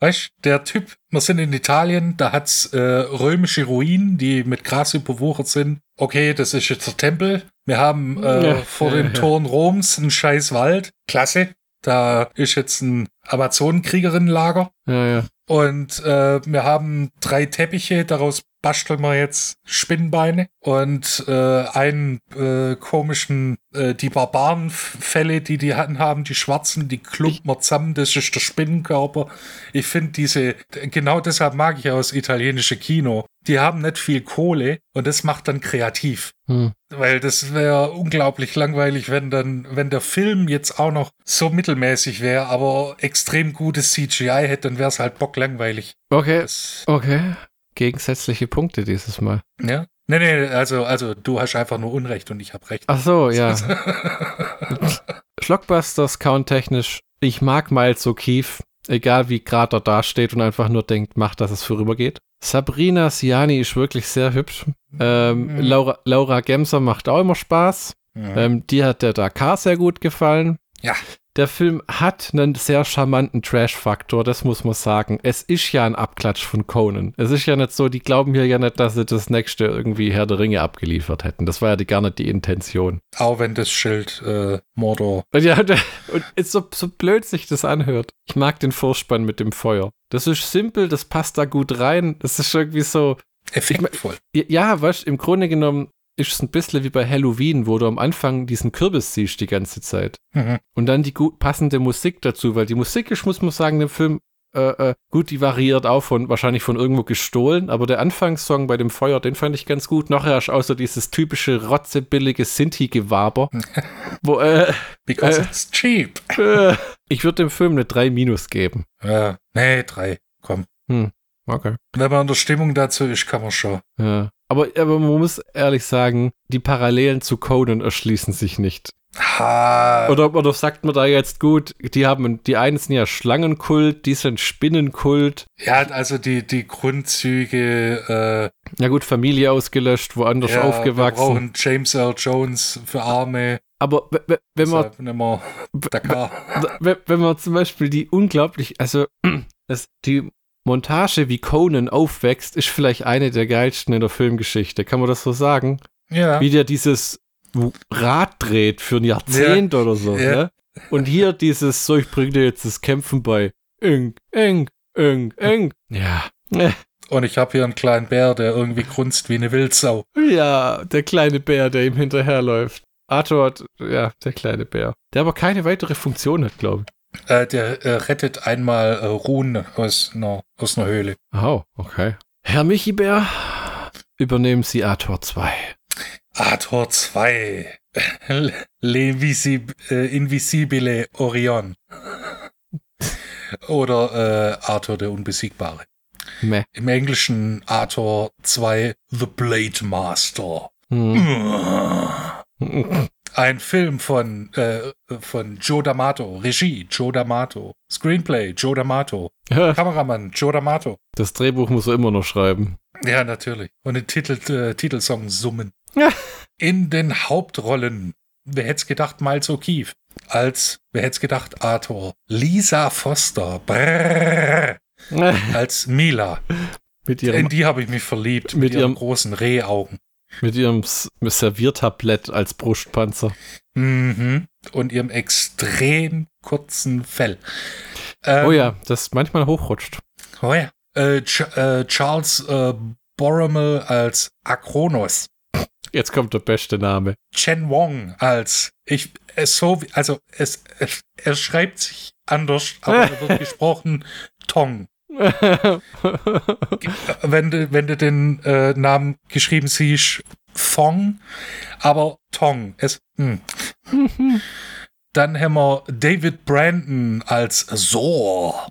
weißt der Typ, wir sind in Italien, da hat's äh, römische Ruinen, die mit Gras überwuchert sind. Okay, das ist jetzt der Tempel. Wir haben äh, ja, vor ja, den ja. Toren Roms einen scheiß Wald. Klasse. Da ist jetzt ein Amazonenkriegerin-Lager. Ja, ja. Und äh, wir haben drei Teppiche, daraus basteln wir jetzt Spinnbeine und äh, einen äh, komischen, äh, die Barbarenfälle, die die hatten haben, die schwarzen, die klumpen wir zusammen, das ist der Spinnenkörper. Ich finde diese, genau deshalb mag ich das italienische Kino. Die haben nicht viel Kohle und das macht dann kreativ. Hm. Weil das wäre unglaublich langweilig, wenn dann, wenn der Film jetzt auch noch so mittelmäßig wäre, aber extrem gutes CGI hätte, dann wäre es halt bocklangweilig. Okay. Das okay gegensätzliche Punkte dieses Mal. Ja. Nee, nee, also, also du hast einfach nur Unrecht und ich habe Recht. Ach so, ja. Schlockbusters count-technisch, ich mag Miles O'Keefe, egal wie gerade er dasteht und einfach nur denkt, macht, dass es vorübergeht. Sabrina Siani ist wirklich sehr hübsch. Ähm, mhm. Laura, Laura Gemser macht auch immer Spaß. Mhm. Ähm, die hat der Dakar sehr gut gefallen. Ja der Film hat einen sehr charmanten Trash-Faktor, das muss man sagen. Es ist ja ein Abklatsch von Conan. Es ist ja nicht so, die glauben hier ja nicht, dass sie das nächste irgendwie Herr der Ringe abgeliefert hätten. Das war ja die, gar nicht die Intention. Auch wenn das Schild äh, Mordor. Und ja, und ist so, so blöd sich das anhört. Ich mag den Vorspann mit dem Feuer. Das ist simpel, das passt da gut rein. Das ist irgendwie so. Effektvoll. Ja, weißt im Grunde genommen, ist es ein bisschen wie bei Halloween, wo du am Anfang diesen Kürbis siehst die ganze Zeit. Mhm. Und dann die gut passende Musik dazu, weil die Musik ist, muss man sagen, im Film äh, äh, gut, die variiert auch von wahrscheinlich von irgendwo gestohlen, aber der Anfangssong bei dem Feuer, den fand ich ganz gut. Nachher ist außer dieses typische rotzebillige Sinti-Gewaber. wo, äh, Because äh, it's cheap. Äh, ich würde dem Film eine 3 Minus geben. Ja, nee, 3, komm. Hm, okay. Wenn man in der Stimmung dazu ist, kann man schon. Ja. Aber, aber man muss ehrlich sagen, die Parallelen zu Conan erschließen sich nicht. Ha. Oder, oder sagt man da jetzt gut, die haben, die einen sind ja Schlangenkult, die sind Spinnenkult. Ja, also die, die Grundzüge, äh, Ja gut, Familie ausgelöscht, woanders ja, aufgewachsen. Wir brauchen James Earl Jones für Arme. Aber wenn man, wenn, wenn man zum Beispiel die unglaublich, also das, die Montage, wie Conan aufwächst, ist vielleicht eine der geilsten in der Filmgeschichte. Kann man das so sagen? Ja. Wie der dieses Rad dreht für ein Jahrzehnt ja. oder so. Ja. Ne? Und hier dieses, so ich bringe dir jetzt das Kämpfen bei. Eng, eng, eng, eng. Ja. Und ich habe hier einen kleinen Bär, der irgendwie grunzt wie eine Wildsau. Ja, der kleine Bär, der ihm hinterherläuft. Arthur hat, ja, der kleine Bär. Der aber keine weitere Funktion hat, glaube ich. Äh, der äh, rettet einmal äh, Ruhen aus einer, aus einer Höhle. Oh, okay. Herr Michibär, übernehmen Sie Ator 2. Ator 2. Le äh, Invisibile Orion. Oder äh, Arthur der Unbesiegbare. Meh. Im Englischen Arthur 2 The Blade Master. Hm. Ein Film von, äh, von Joe D'Amato, Regie Joe D'Amato, Screenplay Joe D'Amato, Kameramann Joe D'Amato. Das Drehbuch muss er immer noch schreiben. Ja, natürlich. Und den Titel, äh, Titelsong summen. In den Hauptrollen, wer hätte es gedacht, Miles O'Keefe. Als, wer hätte es gedacht, Arthur. Lisa Foster. Brrr, als Mila. Mit ihrem, In die habe ich mich verliebt. Mit Mit, ihren ihrem- großen Rehaugen. Mit ihrem Serviertablett als Brustpanzer. Mhm. Und ihrem extrem kurzen Fell. Ähm, oh ja, das manchmal hochrutscht. Oh ja. Äh, Ch äh, Charles äh, Boromel als Akronos. Jetzt kommt der beste Name. Chen Wong als ich es so wie- also es, es er schreibt sich anders, aber er wird gesprochen Tong. Wenn du wenn du den äh, Namen geschrieben siehst, Fong, aber Tong. Es hm. Dann haben wir David Brandon als Zor,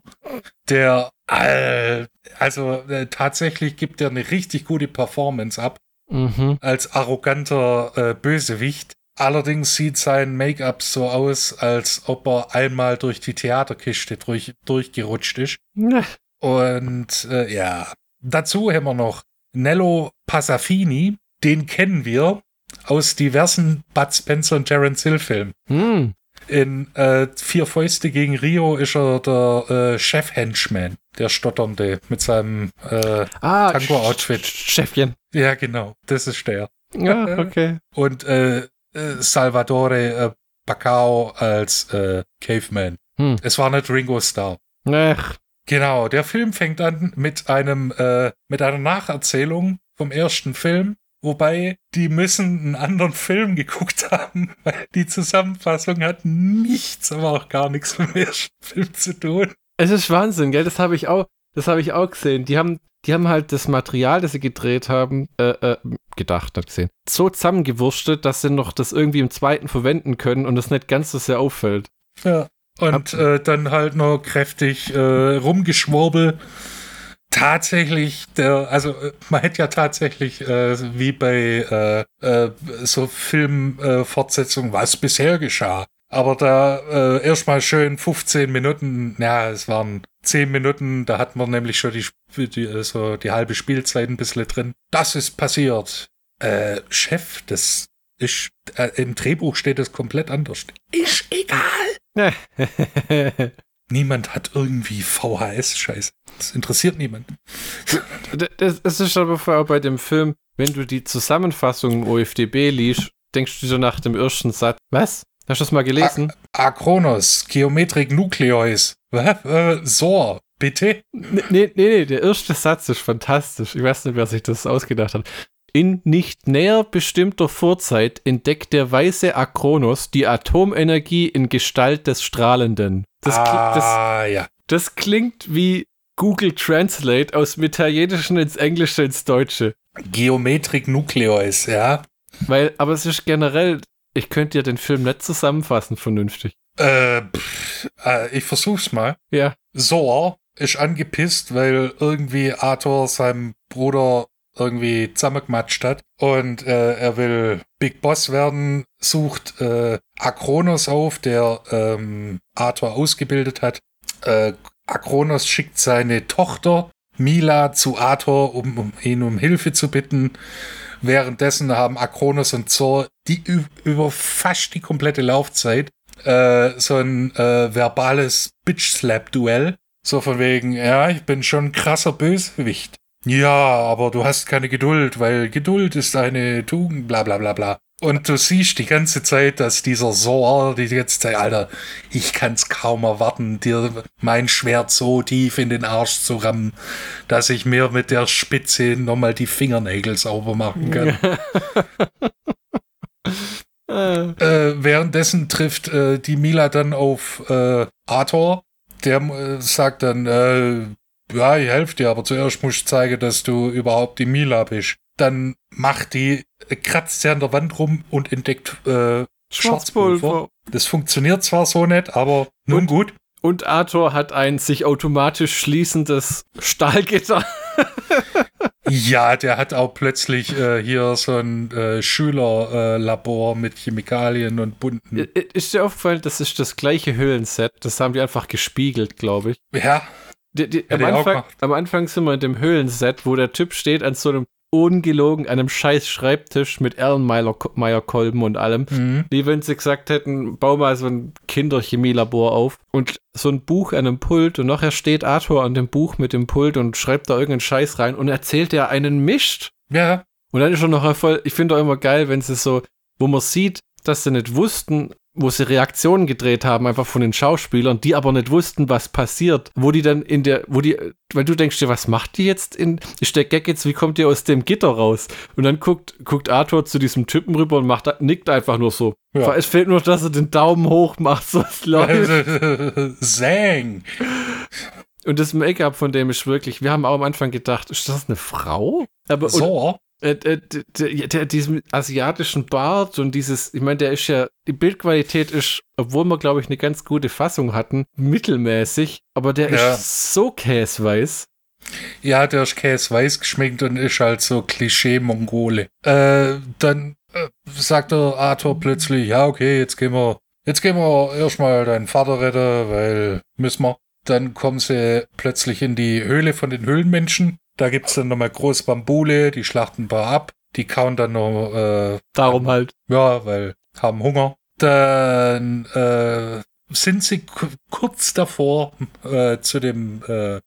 der äh, also äh, tatsächlich gibt er eine richtig gute Performance ab mhm. als arroganter äh, Bösewicht. Allerdings sieht sein Make-up so aus, als ob er einmal durch die Theaterkiste durch, durchgerutscht ist. Und äh, ja, dazu haben wir noch Nello Passafini. Den kennen wir aus diversen Bud Spencer und Terence Hill Filmen. Hm. In äh, Vier Fäuste gegen Rio ist er der äh, Chef-Henchman, der Stotternde mit seinem äh, Ah, Tango-Outfit. Chefchen. Ja, genau, das ist der. Ja, okay. Und äh, äh, Salvatore äh, Bacao als äh, Caveman. Hm. Es war nicht Ringo Starr. Ach, Genau, der Film fängt an mit einem äh, mit einer Nacherzählung vom ersten Film, wobei die müssen einen anderen Film geguckt haben, weil die Zusammenfassung hat nichts, aber auch gar nichts mit dem ersten Film zu tun. es ist Wahnsinn, gell? Das habe ich auch, das habe ich auch gesehen. Die haben, die haben halt das Material, das sie gedreht haben, äh, äh, gedacht, nicht gesehen, so zusammengewurstet, dass sie noch das irgendwie im zweiten verwenden können und es nicht ganz so sehr auffällt. Ja. Und äh, dann halt noch kräftig äh, rumgeschwurbel. Tatsächlich, der, also äh, man hätte ja tatsächlich, äh, wie bei äh, äh, so Filmfortsetzungen, was bisher geschah. Aber da äh, erstmal schön 15 Minuten, ja, es waren 10 Minuten, da hatten wir nämlich schon die, die, äh, so die halbe Spielzeit ein bisschen drin. Das ist passiert. Äh, Chef, das ist, äh, im Drehbuch steht es komplett anders. Ist egal. Niemand hat irgendwie VHS-Scheiße. Das interessiert niemand. das, das ist aber vorher bei dem Film, wenn du die Zusammenfassung im OFDB liest, denkst du dir nach dem ersten Satz, was? Hast du das mal gelesen? Akronos, Geometrik Nucleus. Äh, so, bitte? Nee, nee, nee, der erste Satz ist fantastisch. Ich weiß nicht, wer sich das ausgedacht hat. In nicht näher bestimmter Vorzeit entdeckt der weise Akronos die Atomenergie in Gestalt des Strahlenden. Das, kli- das, ah, ja. das klingt wie Google Translate aus dem Italienischen ins Englische ins Deutsche. Geometrik Nucleus, ja. Weil, aber es ist generell, ich könnte ja den Film nicht zusammenfassen vernünftig. Äh, pff, äh, ich versuch's mal. Ja. Zor ist angepisst, weil irgendwie Arthur seinem Bruder irgendwie zusammengematscht hat und äh, er will Big Boss werden, sucht äh, Akronos auf, der ähm, Arthur ausgebildet hat. Äh, Akronos schickt seine Tochter Mila zu Arthur, um, um ihn um Hilfe zu bitten. Währenddessen haben Akronos und Zor die über fast die komplette Laufzeit äh, so ein äh, verbales Bitch-Slap-Duell. So von wegen, ja, ich bin schon ein krasser Bösewicht. Ja, aber du hast keine Geduld, weil Geduld ist eine Tugend, bla bla bla bla. Und du siehst die ganze Zeit, dass dieser Sor, die jetzt sagt, Alter, ich kann's kaum erwarten, dir mein Schwert so tief in den Arsch zu rammen, dass ich mir mit der Spitze nochmal die Fingernägel sauber machen kann. Äh, Äh, währenddessen trifft äh, die Mila dann auf äh, Arthur. Der äh, sagt dann, äh, ja, ich helfe dir, aber zuerst musst du zeigen, dass du überhaupt die Mila bist. Dann macht die, kratzt sie an der Wand rum und entdeckt äh, Schwarzpulver. Das funktioniert zwar so nicht, aber nun Und- gut. Und Arthur hat ein sich automatisch schließendes Stahlgitter. Ja, der hat auch plötzlich äh, hier so ein äh, Schülerlabor äh, mit Chemikalien und bunten. Ist dir aufgefallen, das ist das gleiche Höhlenset? Das haben die einfach gespiegelt, glaube ich. Ja. Die, die, am, Anfang, am, Anfang, sind wir in dem Höhlenset, wo der Typ steht an so einem ungelogen einem scheiß Schreibtisch mit Erlenmeyer-Kolben und allem. Mhm. Wie wenn sie gesagt hätten, bau mal so ein Kinderchemielabor auf und so ein Buch an einem Pult und nachher steht Arthur an dem Buch mit dem Pult und schreibt da irgendeinen Scheiß rein und erzählt er einen Mischt. Ja. Und dann ist schon noch voll, ich finde auch immer geil, wenn sie so, wo man sieht, dass sie nicht wussten, wo sie Reaktionen gedreht haben, einfach von den Schauspielern, die aber nicht wussten, was passiert, wo die dann in der, wo die, weil du denkst dir, was macht die jetzt in, ist der Gag jetzt, wie kommt ihr aus dem Gitter raus? Und dann guckt, guckt Arthur zu diesem Typen rüber und macht, nickt einfach nur so. Ja. Es fehlt nur, dass er den Daumen hoch macht, so es läuft. Zang! Und das Make-up von dem ist wirklich, wir haben auch am Anfang gedacht, ist das eine Frau? Aber, so? Und, äh, äh, der, der, diesem asiatischen Bart und dieses, ich meine, der ist ja, die Bildqualität ist, obwohl wir, glaube ich, eine ganz gute Fassung hatten, mittelmäßig, aber der ja. ist so käsweiß. Ja, der ist käsweiß geschminkt und ist halt so Klischee-Mongole. Äh, dann äh, sagt der Arthur plötzlich, ja, okay, jetzt gehen wir, jetzt gehen wir erstmal deinen Vater retten, weil müssen wir. Dann kommen sie plötzlich in die Höhle von den Höhlenmenschen da gibt es dann nochmal große Bambule, die schlachten ein paar ab, die kauen dann noch. Äh, Darum halt. Ja, weil haben Hunger. Dann äh, sind sie kurz davor, äh, zu dem äh,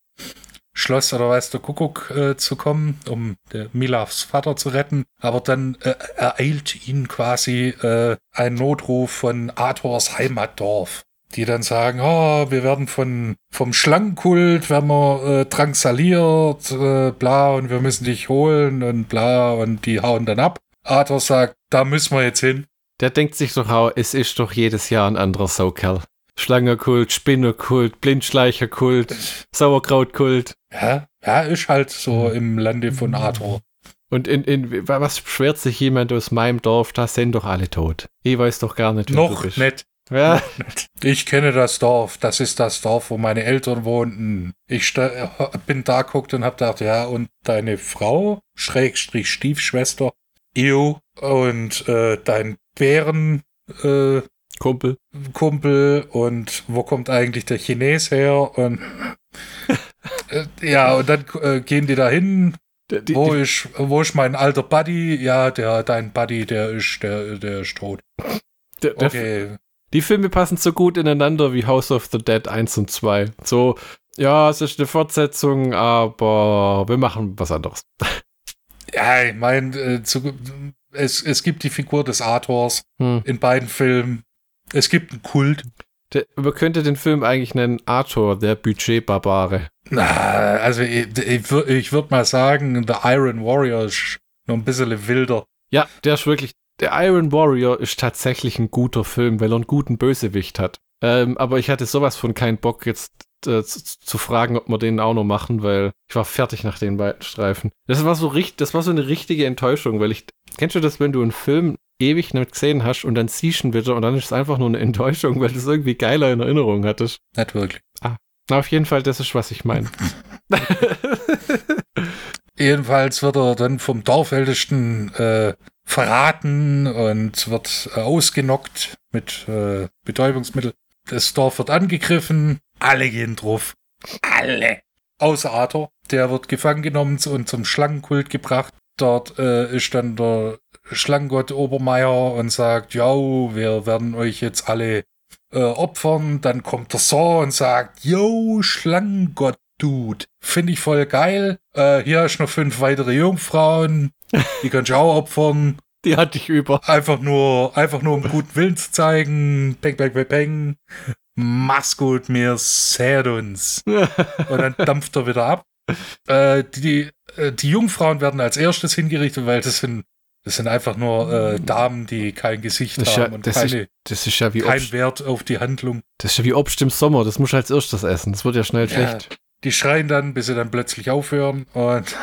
Schloss oder weiß der Kuckuck äh, zu kommen, um der Milavs Vater zu retten. Aber dann äh, ereilt ihn quasi äh, ein Notruf von Arthurs Heimatdorf die dann sagen, oh, wir werden von vom Schlangenkult, werden wir äh, drangsaliert, äh, bla, und wir müssen dich holen und bla, und die hauen dann ab. Arthur sagt, da müssen wir jetzt hin. Der denkt sich doch es ist doch jedes Jahr ein anderer SoCal. Schlangenkult, Spinnerkult, Blindschleicherkult, Sauerkrautkult. Ja, ja, ist halt so im Lande von Arthur. Und in, in was beschwert sich jemand aus meinem Dorf? Da sind doch alle tot. Ich weiß doch gar nicht, wer Noch du bist. nicht. Ja. Ich kenne das Dorf. Das ist das Dorf, wo meine Eltern wohnten. Ich bin da geguckt und hab gedacht, ja, und deine Frau, Schrägstrich Stiefschwester, Ew, und äh, dein Bären, äh, Kumpel. Kumpel und wo kommt eigentlich der Chines her? Und äh, ja, und dann äh, gehen die da hin. wo, ist, wo ist mein alter Buddy? Ja, der, dein Buddy, der ist, der, der ist tot. Der, okay. Die Filme passen so gut ineinander wie House of the Dead 1 und 2. So, ja, es ist eine Fortsetzung, aber wir machen was anderes. Ja, ich meine, äh, es, es gibt die Figur des Arthurs hm. in beiden Filmen. Es gibt einen Kult. Der, man könnte den Film eigentlich nennen Arthur, der Budget-Barbare. Na, also ich, ich, ich würde mal sagen, The Iron Warrior ist noch ein bisschen wilder. Ja, der ist wirklich der Iron Warrior ist tatsächlich ein guter Film, weil er einen guten Bösewicht hat. Ähm, aber ich hatte sowas von keinen Bock, jetzt äh, zu, zu, fragen, ob wir den auch noch machen, weil ich war fertig nach den beiden Streifen. Das war so richtig, das war so eine richtige Enttäuschung, weil ich, kennst du das, wenn du einen Film ewig nicht gesehen hast und dann siehst du ihn wieder und dann ist es einfach nur eine Enttäuschung, weil du es irgendwie geiler in Erinnerung hattest. Nicht wirklich. Ah, na, auf jeden Fall, das ist, was ich meine. Jedenfalls wird er dann vom Dorfältesten äh, verraten und wird äh, ausgenockt mit äh, Betäubungsmittel. Das Dorf wird angegriffen, alle gehen drauf. Alle. Außer Arthur. Der wird gefangen genommen und zum Schlangenkult gebracht. Dort äh, ist dann der Schlangengott Obermeier und sagt, ja, wir werden euch jetzt alle äh, opfern. Dann kommt der Saw und sagt, yo, Schlangengott, Dude. Finde ich voll geil. Äh, hier hast du noch fünf weitere Jungfrauen. Die kannst du auch opfern. Die hatte ich über. Einfach nur, einfach nur um guten Willen zu zeigen. Peng, peng, peng, peng. Mach's gut, mir seht uns. Und dann dampft er wieder ab. Äh, die, äh, die Jungfrauen werden als erstes hingerichtet, weil das sind, das sind einfach nur äh, Damen, die kein Gesicht haben ja, und keine, ist, das ist ja wie kein Obst, Wert auf die Handlung. Das ist ja wie Obst im Sommer, das muss als erstes essen. Das wird ja schnell ja, schlecht. Die schreien dann, bis sie dann plötzlich aufhören und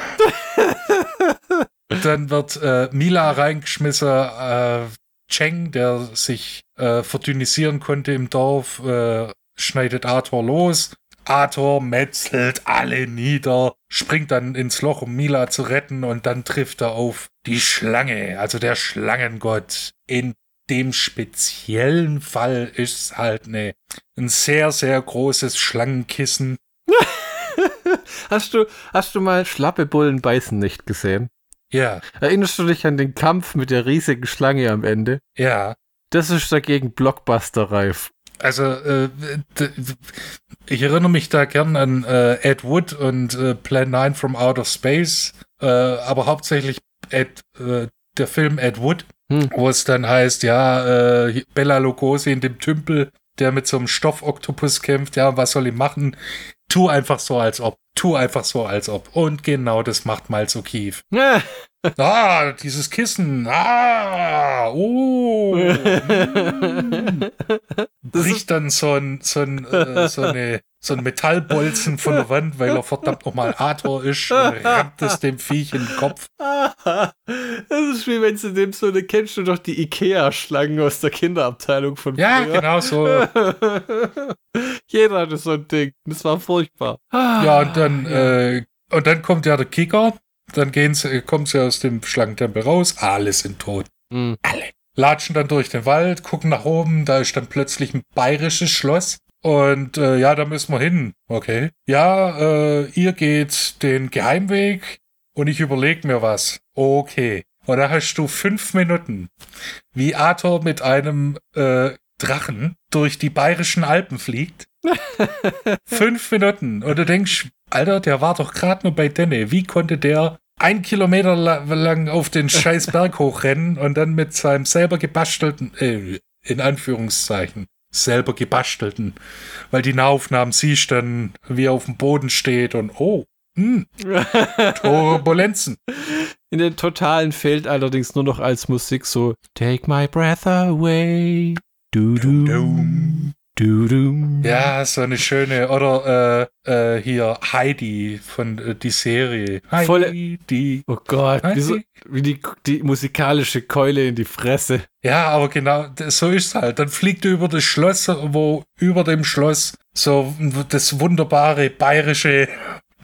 dann wird äh, Mila reingeschmissen, äh, Cheng, der sich äh, verdünnisieren konnte im Dorf, äh, schneidet Arthur los. Arthur metzelt alle nieder, springt dann ins Loch, um Mila zu retten und dann trifft er auf die Schlange, also der Schlangengott. In dem speziellen Fall ist es halt eine, ein sehr, sehr großes Schlangenkissen. hast du, hast du mal Schlappe Bullen beißen nicht gesehen? Ja. Erinnerst du dich an den Kampf mit der riesigen Schlange am Ende? Ja. Das ist dagegen Blockbuster-reif. Also, äh, ich erinnere mich da gern an äh, Ed Wood und äh, Plan 9 from Outer Space, äh, aber hauptsächlich Ed, äh, der Film Ed Wood, hm. wo es dann heißt, ja, äh, Bella Lugosi in dem Tümpel, der mit so einem Stoffoktopus kämpft, ja, was soll ich machen? Tu einfach so, als ob. Tu einfach so, als ob. Und genau das macht Miles O'Keefe. ah, dieses Kissen. Ah, oh. Mm. Bricht dann so ein, so ein, äh, so eine so ein Metallbolzen von der Wand, weil er verdammt nochmal Arthur ist und rammt es dem Viech in den Kopf. Das ist wie wenn du dem so eine kennst du doch die Ikea-Schlangen aus der Kinderabteilung von Ja, früher. genau so. Jeder hatte so ein Ding. Das war furchtbar. Ja, und dann, Äh, und dann kommt ja der Kicker. Dann gehen sie, kommen sie aus dem Schlangentempel raus. Alle sind tot. Mhm. Alle. Latschen dann durch den Wald, gucken nach oben. Da ist dann plötzlich ein bayerisches Schloss. Und äh, ja, da müssen wir hin. Okay. Ja, äh, ihr geht den Geheimweg und ich überlege mir was. Okay. Und da hast du fünf Minuten, wie Arthur mit einem äh, Drachen durch die bayerischen Alpen fliegt. fünf Minuten. Und du denkst, Alter, der war doch gerade nur bei Denne. Wie konnte der ein Kilometer lang auf den scheiß Berg hochrennen und dann mit seinem selber gebastelten, äh, in Anführungszeichen, selber gebastelten, weil die Nahaufnahmen siehst dann, wie er auf dem Boden steht und oh, hm, Turbulenzen. In den Totalen fehlt allerdings nur noch als Musik so Take my breath away. Du, du, du. Du. Ja, so eine schöne, oder äh, äh, hier Heidi von äh, die Serie. Heidi. Voll, oh Gott, Heidi. Wie, so, wie die, die musikalische Keule in die Fresse. Ja, aber genau, so ist es halt. Dann fliegt er über das Schloss, wo über dem Schloss so das wunderbare bayerische,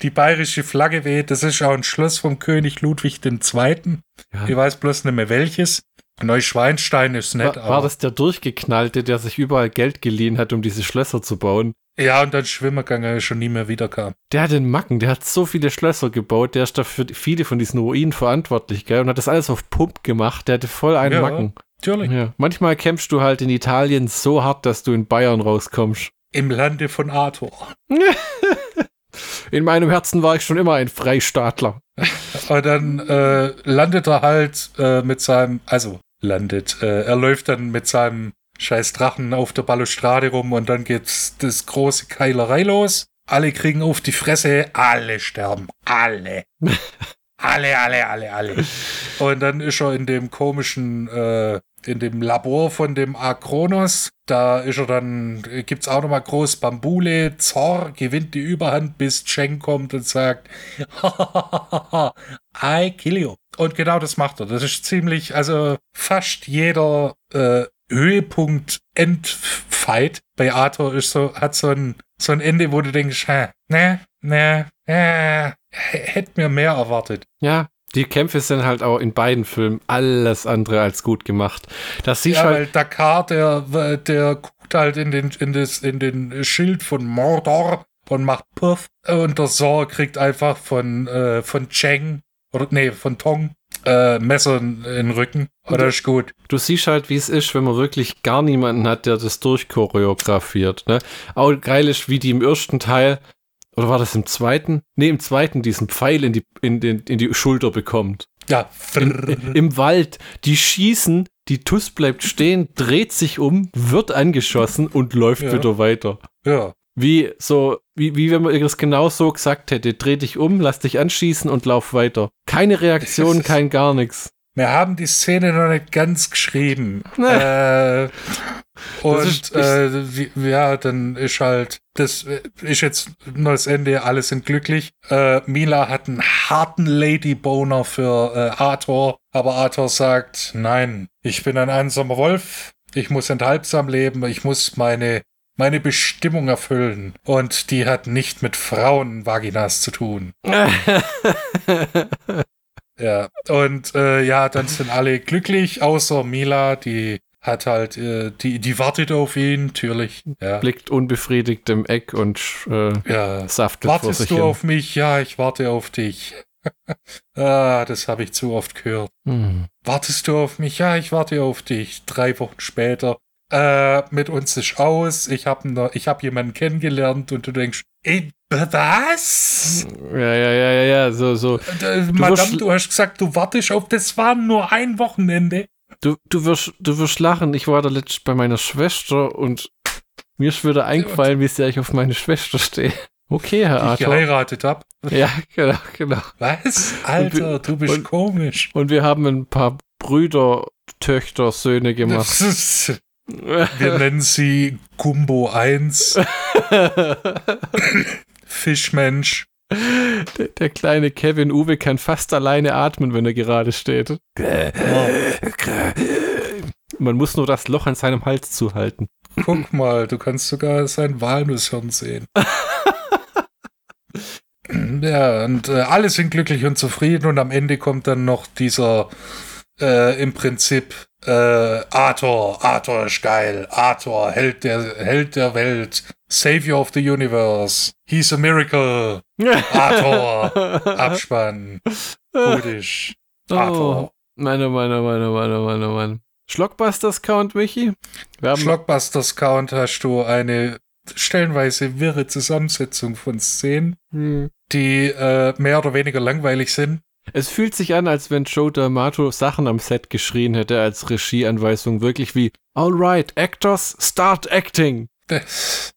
die bayerische Flagge weht. Das ist auch ein Schloss vom König Ludwig II. Ja. Ich weiß bloß nicht mehr welches. Neuschweinstein ist nett. War, war das der Durchgeknallte, der sich überall Geld geliehen hat, um diese Schlösser zu bauen? Ja, und dann Schwimmergang schon nie mehr wiederkam. Der hat den Macken, der hat so viele Schlösser gebaut, der ist dafür viele von diesen Ruinen verantwortlich, gell? Und hat das alles auf Pump gemacht, der hatte voll einen ja, Macken. Natürlich. Ja. Manchmal kämpfst du halt in Italien so hart, dass du in Bayern rauskommst. Im Lande von Arthur. in meinem Herzen war ich schon immer ein Freistaatler. Und dann äh, landet er halt äh, mit seinem, also landet. Äh, er läuft dann mit seinem scheiß Drachen auf der Balustrade rum und dann geht's das große Keilerei los. Alle kriegen auf die Fresse, alle sterben. Alle. alle, alle, alle, alle. Und dann ist er in dem komischen, äh, in dem Labor von dem Akronos. Da ist er dann, gibt's auch nochmal groß Bambule. Zor gewinnt die Überhand, bis Cheng kommt und sagt, I kill you. Und genau das macht er. Das ist ziemlich, also fast jeder äh, Höhepunkt Endfight bei Arthur ist so, hat so ein, so ein Ende, wo du denkst, ne, ne, ne, hätte mir mehr erwartet. Ja, die Kämpfe sind halt auch in beiden Filmen alles andere als gut gemacht. Das ja, halt weil Dakar, der, der guckt halt in den, in, das, in den Schild von Mordor und macht Puff. Und der Saw kriegt einfach von, äh, von Cheng oder nee, von Tong äh, Messer in, den Rücken. Oder ist gut. Du siehst halt, wie es ist, wenn man wirklich gar niemanden hat, der das durchchoreografiert. Ne? Auch geil ist, wie die im ersten Teil, oder war das im zweiten? Ne, im zweiten diesen Pfeil in die, in, den, in die Schulter bekommt. Ja. In, in, Im Wald. Die schießen, die Tuss bleibt stehen, dreht sich um, wird angeschossen und läuft ja. wieder weiter. Ja. Wie so, wie, wie wenn man das genau so gesagt hätte. Dreh dich um, lass dich anschießen und lauf weiter. Keine Reaktion, kein gar nichts. Wir haben die Szene noch nicht ganz geschrieben. äh, und ist, äh, wie, ja, dann ist halt, das ist jetzt nur das Ende, alle sind glücklich. Äh, Mila hat einen harten Ladyboner für äh, Arthur, aber Arthur sagt, nein, ich bin ein einsamer Wolf, ich muss enthaltsam leben, ich muss meine meine Bestimmung erfüllen. Und die hat nicht mit Frauenvaginas zu tun. ja, und äh, ja, dann sind alle glücklich, außer Mila, die hat halt, äh, die, die wartet auf ihn, natürlich. Ja. Blickt unbefriedigt im Eck und äh, ja. saftet Wartest vor sich du hin. auf mich? Ja, ich warte auf dich. ah, das habe ich zu oft gehört. Hm. Wartest du auf mich? Ja, ich warte auf dich. Drei Wochen später. Äh, mit uns ist aus. Ich habe ich hab jemanden kennengelernt und du denkst, ey, was? Ja, ja, ja, ja, ja, so, so. Äh, du Madame, du hast gesagt, du wartest auf, das war nur ein Wochenende. Du, du, wirst, du wirst lachen. Ich war da letztens bei meiner Schwester und mir ist wieder eingefallen, wie sehr ich auf meine Schwester stehe. Okay, Herr Arthur. Ich geheiratet habe. Ja, genau, genau. Was? Alter, wir, du bist und, komisch. Und wir haben ein paar Brüder, Töchter, Söhne gemacht. wir nennen sie Gumbo 1. Fischmensch. Der, der, kleine Kevin Uwe kann fast alleine atmen, wenn er gerade steht. Man muss nur das Loch an seinem Hals zuhalten. Guck mal, du kannst sogar sein Walnusshirn sehen. ja, und äh, alle sind glücklich und zufrieden und am Ende kommt dann noch dieser äh, im Prinzip äh, Arthur, Arthur ist geil, Arthur, Held der, Held der Welt, Savior of the Universe, he's a miracle, Arthur, Abspann, Gudisch, Arthur. Oh, meine, meine, meine, meine, meine, meine. Schlockbusters Count, Michi? Schlockbusters Count hast du eine stellenweise wirre Zusammensetzung von Szenen, hm. die äh, mehr oder weniger langweilig sind. Es fühlt sich an, als wenn Joe D'Amato Sachen am Set geschrien hätte als Regieanweisung, wirklich wie Alright, Actors, start acting.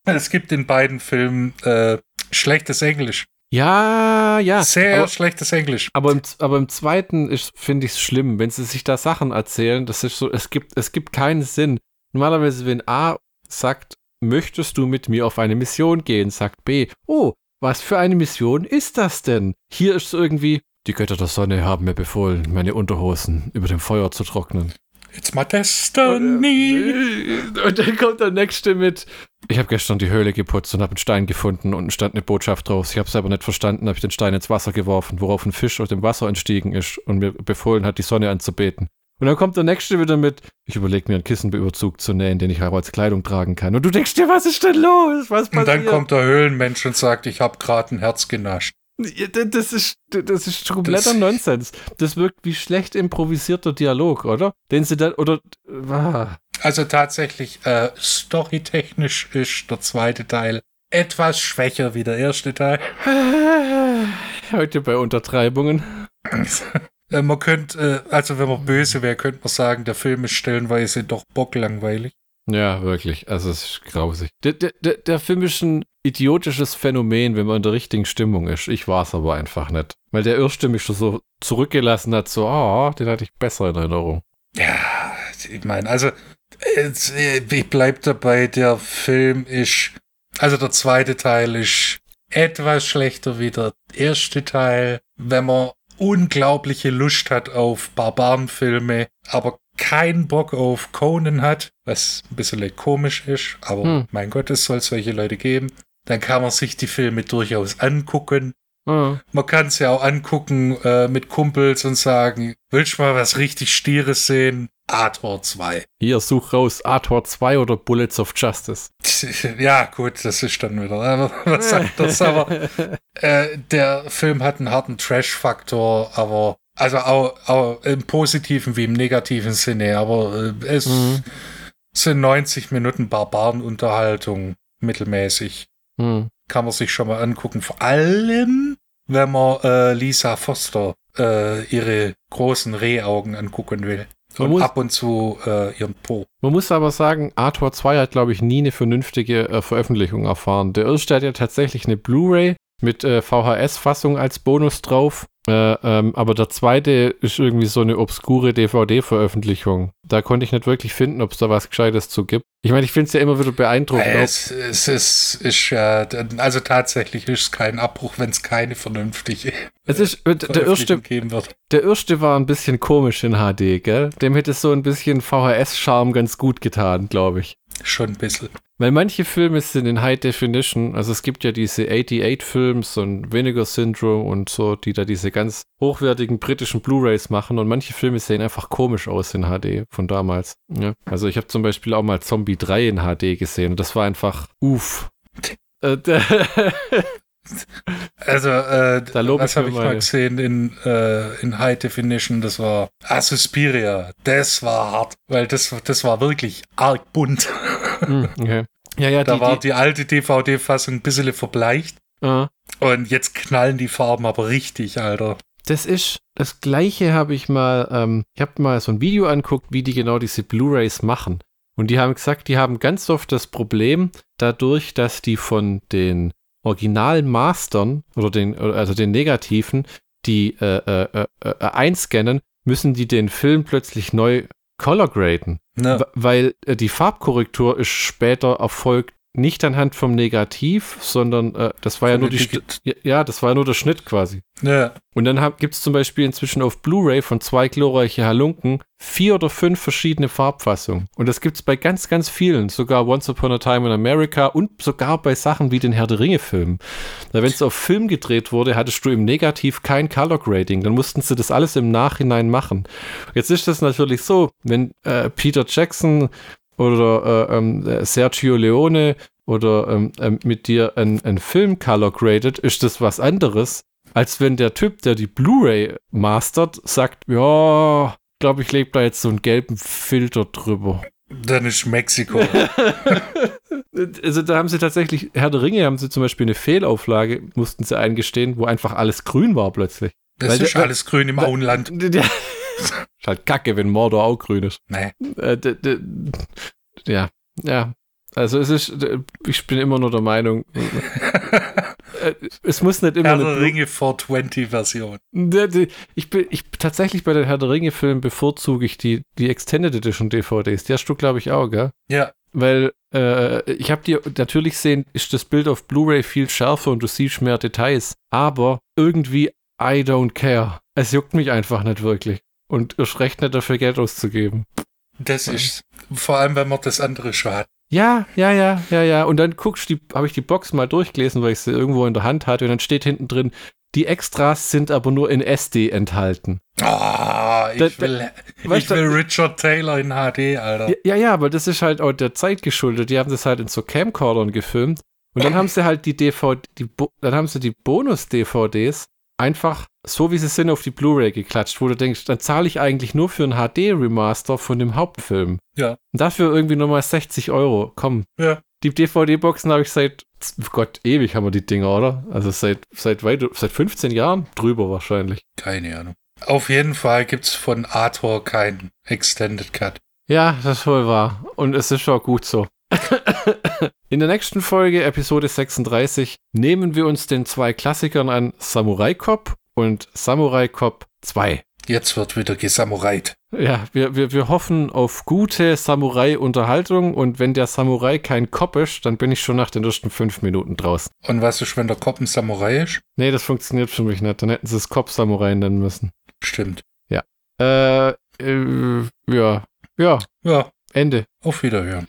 Es gibt in beiden Filmen äh, schlechtes Englisch. Ja, ja. Sehr aber, schlechtes Englisch. Aber im, aber im zweiten finde ich es schlimm, wenn sie sich da Sachen erzählen, das ist so, es gibt, es gibt keinen Sinn. Normalerweise, wenn A sagt, möchtest du mit mir auf eine Mission gehen, sagt B, oh, was für eine Mission ist das denn? Hier ist es irgendwie, die Götter der Sonne haben mir befohlen, meine Unterhosen über dem Feuer zu trocknen. It's my destiny. Und, und dann kommt der nächste mit. Ich habe gestern die Höhle geputzt und habe einen Stein gefunden und stand eine Botschaft drauf. Ich habe es aber nicht verstanden, habe ich den Stein ins Wasser geworfen, worauf ein Fisch aus dem Wasser entstiegen ist und mir befohlen hat, die Sonne anzubeten. Und dann kommt der nächste wieder mit, ich überlege mir einen Kissenüberzug zu nähen, den ich auch als Kleidung tragen kann. Und du denkst dir, was ist denn los? Was passiert? Und dann kommt der Höhlenmensch und sagt, ich habe gerade ein Herz genascht. Das ist, das ist kompletter das Nonsens. Das wirkt wie schlecht improvisierter Dialog, oder? Den sie dann, oder, ah. Also tatsächlich, äh, storytechnisch ist der zweite Teil etwas schwächer wie der erste Teil. Heute bei Untertreibungen. Äh, man könnte, äh, also wenn man böse wäre, könnte man sagen, der Film ist stellenweise doch bocklangweilig. Ja, wirklich. Also es ist grausig. Der, der, der Film ist ein idiotisches Phänomen, wenn man in der richtigen Stimmung ist. Ich war es aber einfach nicht. Weil der erste mich schon so zurückgelassen hat, so, ah, oh, den hatte ich besser in Erinnerung. Ja, ich meine, also ich bleib dabei, der Film ist, also der zweite Teil ist etwas schlechter wie der erste Teil, wenn man unglaubliche Lust hat auf Barbarenfilme, aber keinen Bock auf Conan hat, was ein bisschen komisch ist, aber hm. mein Gott, es soll solche Leute geben. Dann kann man sich die Filme durchaus angucken. Hm. Man kann es ja auch angucken äh, mit Kumpels und sagen, willst du mal was richtig Stieres sehen? Arthur 2. Hier, such raus, Arthur 2 oder Bullets of Justice. Ja, gut, das ist dann wieder. Was sagt das? Aber äh, der Film hat einen harten Trash-Faktor, aber also auch, auch im positiven wie im negativen Sinne, aber äh, es mhm. sind 90 Minuten Barbarenunterhaltung mittelmäßig. Mhm. Kann man sich schon mal angucken. Vor allem, wenn man äh, Lisa Foster äh, ihre großen Rehaugen angucken will. Man und muss, ab und zu äh, ihren Po. Man muss aber sagen, Arthur 2 hat, glaube ich, nie eine vernünftige äh, Veröffentlichung erfahren. Der erste hat ja tatsächlich eine Blu-ray mit äh, VHS-Fassung als Bonus drauf. Äh, ähm, aber der zweite ist irgendwie so eine obskure DVD-Veröffentlichung. Da konnte ich nicht wirklich finden, ob es da was Gescheites zu gibt. Ich meine, ich finde es ja immer wieder beeindruckend. Es, es ist, ist ja, also tatsächlich ist es kein Abbruch, wenn es keine vernünftige es ist, äh, der erste, geben wird. Der erste war ein bisschen komisch in HD, gell? Dem hätte so ein bisschen VHS-Charme ganz gut getan, glaube ich. Schon ein bisschen. Weil manche Filme sind in High Definition, also es gibt ja diese 88-Films und Vinegar Syndrome und so, die da diese ganz hochwertigen britischen Blu-Rays machen und manche Filme sehen einfach komisch aus in HD von damals. Ja. Also ich habe zum Beispiel auch mal Zombie 3 in HD gesehen und das war einfach uff. Also, äh, was habe ich mal gesehen in, äh, in High Definition? Das war ah, Suspiria. Das war hart, weil das, das war wirklich arg bunt. Hm, okay. Ja, ja, da die, war die, die alte DVD-Fassung ein bisschen verbleicht. Uh. Und jetzt knallen die Farben aber richtig, Alter. Das ist das gleiche habe ich mal, ähm, ich habe mal so ein Video anguckt, wie die genau diese Blu-rays machen. Und die haben gesagt, die haben ganz oft das Problem, dadurch, dass die von den Originalmastern oder den, also den Negativen, die äh, äh, äh, äh, einscannen, müssen die den Film plötzlich neu color graden. Ja. Weil äh, die Farbkorrektur ist später erfolgt nicht anhand vom Negativ, sondern äh, das war ja nur die ja, das war ja nur der Schnitt quasi. Ja. Und dann gibt es zum Beispiel inzwischen auf Blu-ray von zwei glorreiche Halunken vier oder fünf verschiedene Farbfassungen. Und das gibt es bei ganz, ganz vielen, sogar Once Upon a Time in America und sogar bei Sachen wie den Herr der Ringe-Film. Wenn es auf Film gedreht wurde, hattest du im Negativ kein Color Grading. Dann mussten sie das alles im Nachhinein machen. Jetzt ist das natürlich so, wenn äh, Peter Jackson oder äh, ähm, Sergio Leone oder ähm, äh, mit dir ein Film color graded, ist das was anderes, als wenn der Typ, der die Blu-ray mastert, sagt, ja, glaube ich, lebe da jetzt so einen gelben Filter drüber. Dann ist Mexiko. also da haben sie tatsächlich, Herr der Ringe haben sie zum Beispiel eine Fehlauflage, mussten sie eingestehen, wo einfach alles grün war plötzlich. Das Weil ist der, alles grün im Auenland. Ist halt kacke, wenn Mordor auch grün ist. Nee. Äh, ja, ja. Also es ist, ich bin immer nur der Meinung, äh, es muss nicht immer. Herr der Ringe 420 Version. Ich bin, ich tatsächlich bei den Herr der Ringe Filmen bevorzuge ich die, die Extended Edition DVDs. Die hast du, glaube ich, auch, gell? Ja. Weil äh, ich habe dir natürlich sehen, ist das Bild auf Blu-ray viel schärfer und du siehst mehr Details. Aber irgendwie I don't care. Es juckt mich einfach nicht wirklich und erst recht nicht dafür Geld auszugeben. Das ist vor allem, wenn man das andere schon hat. Ja, ja, ja, ja, ja. Und dann guckst du, habe ich die Box mal durchgelesen, weil ich sie irgendwo in der Hand hatte und dann steht hinten drin, die Extras sind aber nur in SD enthalten. Ah, oh, ich, da, will, da, ich will Richard Taylor in HD, Alter. Ja, ja, ja, aber das ist halt auch der Zeit geschuldet. Die haben das halt in so Camcordern gefilmt. Und dann haben sie halt die DVD, die, dann haben sie die Bonus-DVDs einfach so wie sie sind auf die Blu-ray geklatscht, wo du denkst, dann zahle ich eigentlich nur für ein HD-Remaster von dem Hauptfilm. Ja. Und dafür irgendwie nochmal 60 Euro. Komm. Ja. Die DVD-Boxen habe ich seit, Gott, ewig haben wir die Dinger, oder? Also seit, seit, weit, seit 15 Jahren drüber wahrscheinlich. Keine Ahnung. Auf jeden Fall gibt es von Arthur keinen Extended Cut. Ja, das ist wohl wahr. Und es ist auch gut so. In der nächsten Folge, Episode 36, nehmen wir uns den zwei Klassikern an Samurai Cop und Samurai Cop 2. Jetzt wird wieder gesamurait. Ja, wir, wir, wir hoffen auf gute Samurai-Unterhaltung und wenn der Samurai kein Cop ist, dann bin ich schon nach den ersten fünf Minuten draußen. Und was ist, wenn der Cop ein Samurai ist? Nee, das funktioniert für mich nicht. Dann hätten sie es Cop-Samurai nennen müssen. Stimmt. Ja. Äh, äh, ja. Ja. Ja. Ende. Auf Wiederhören.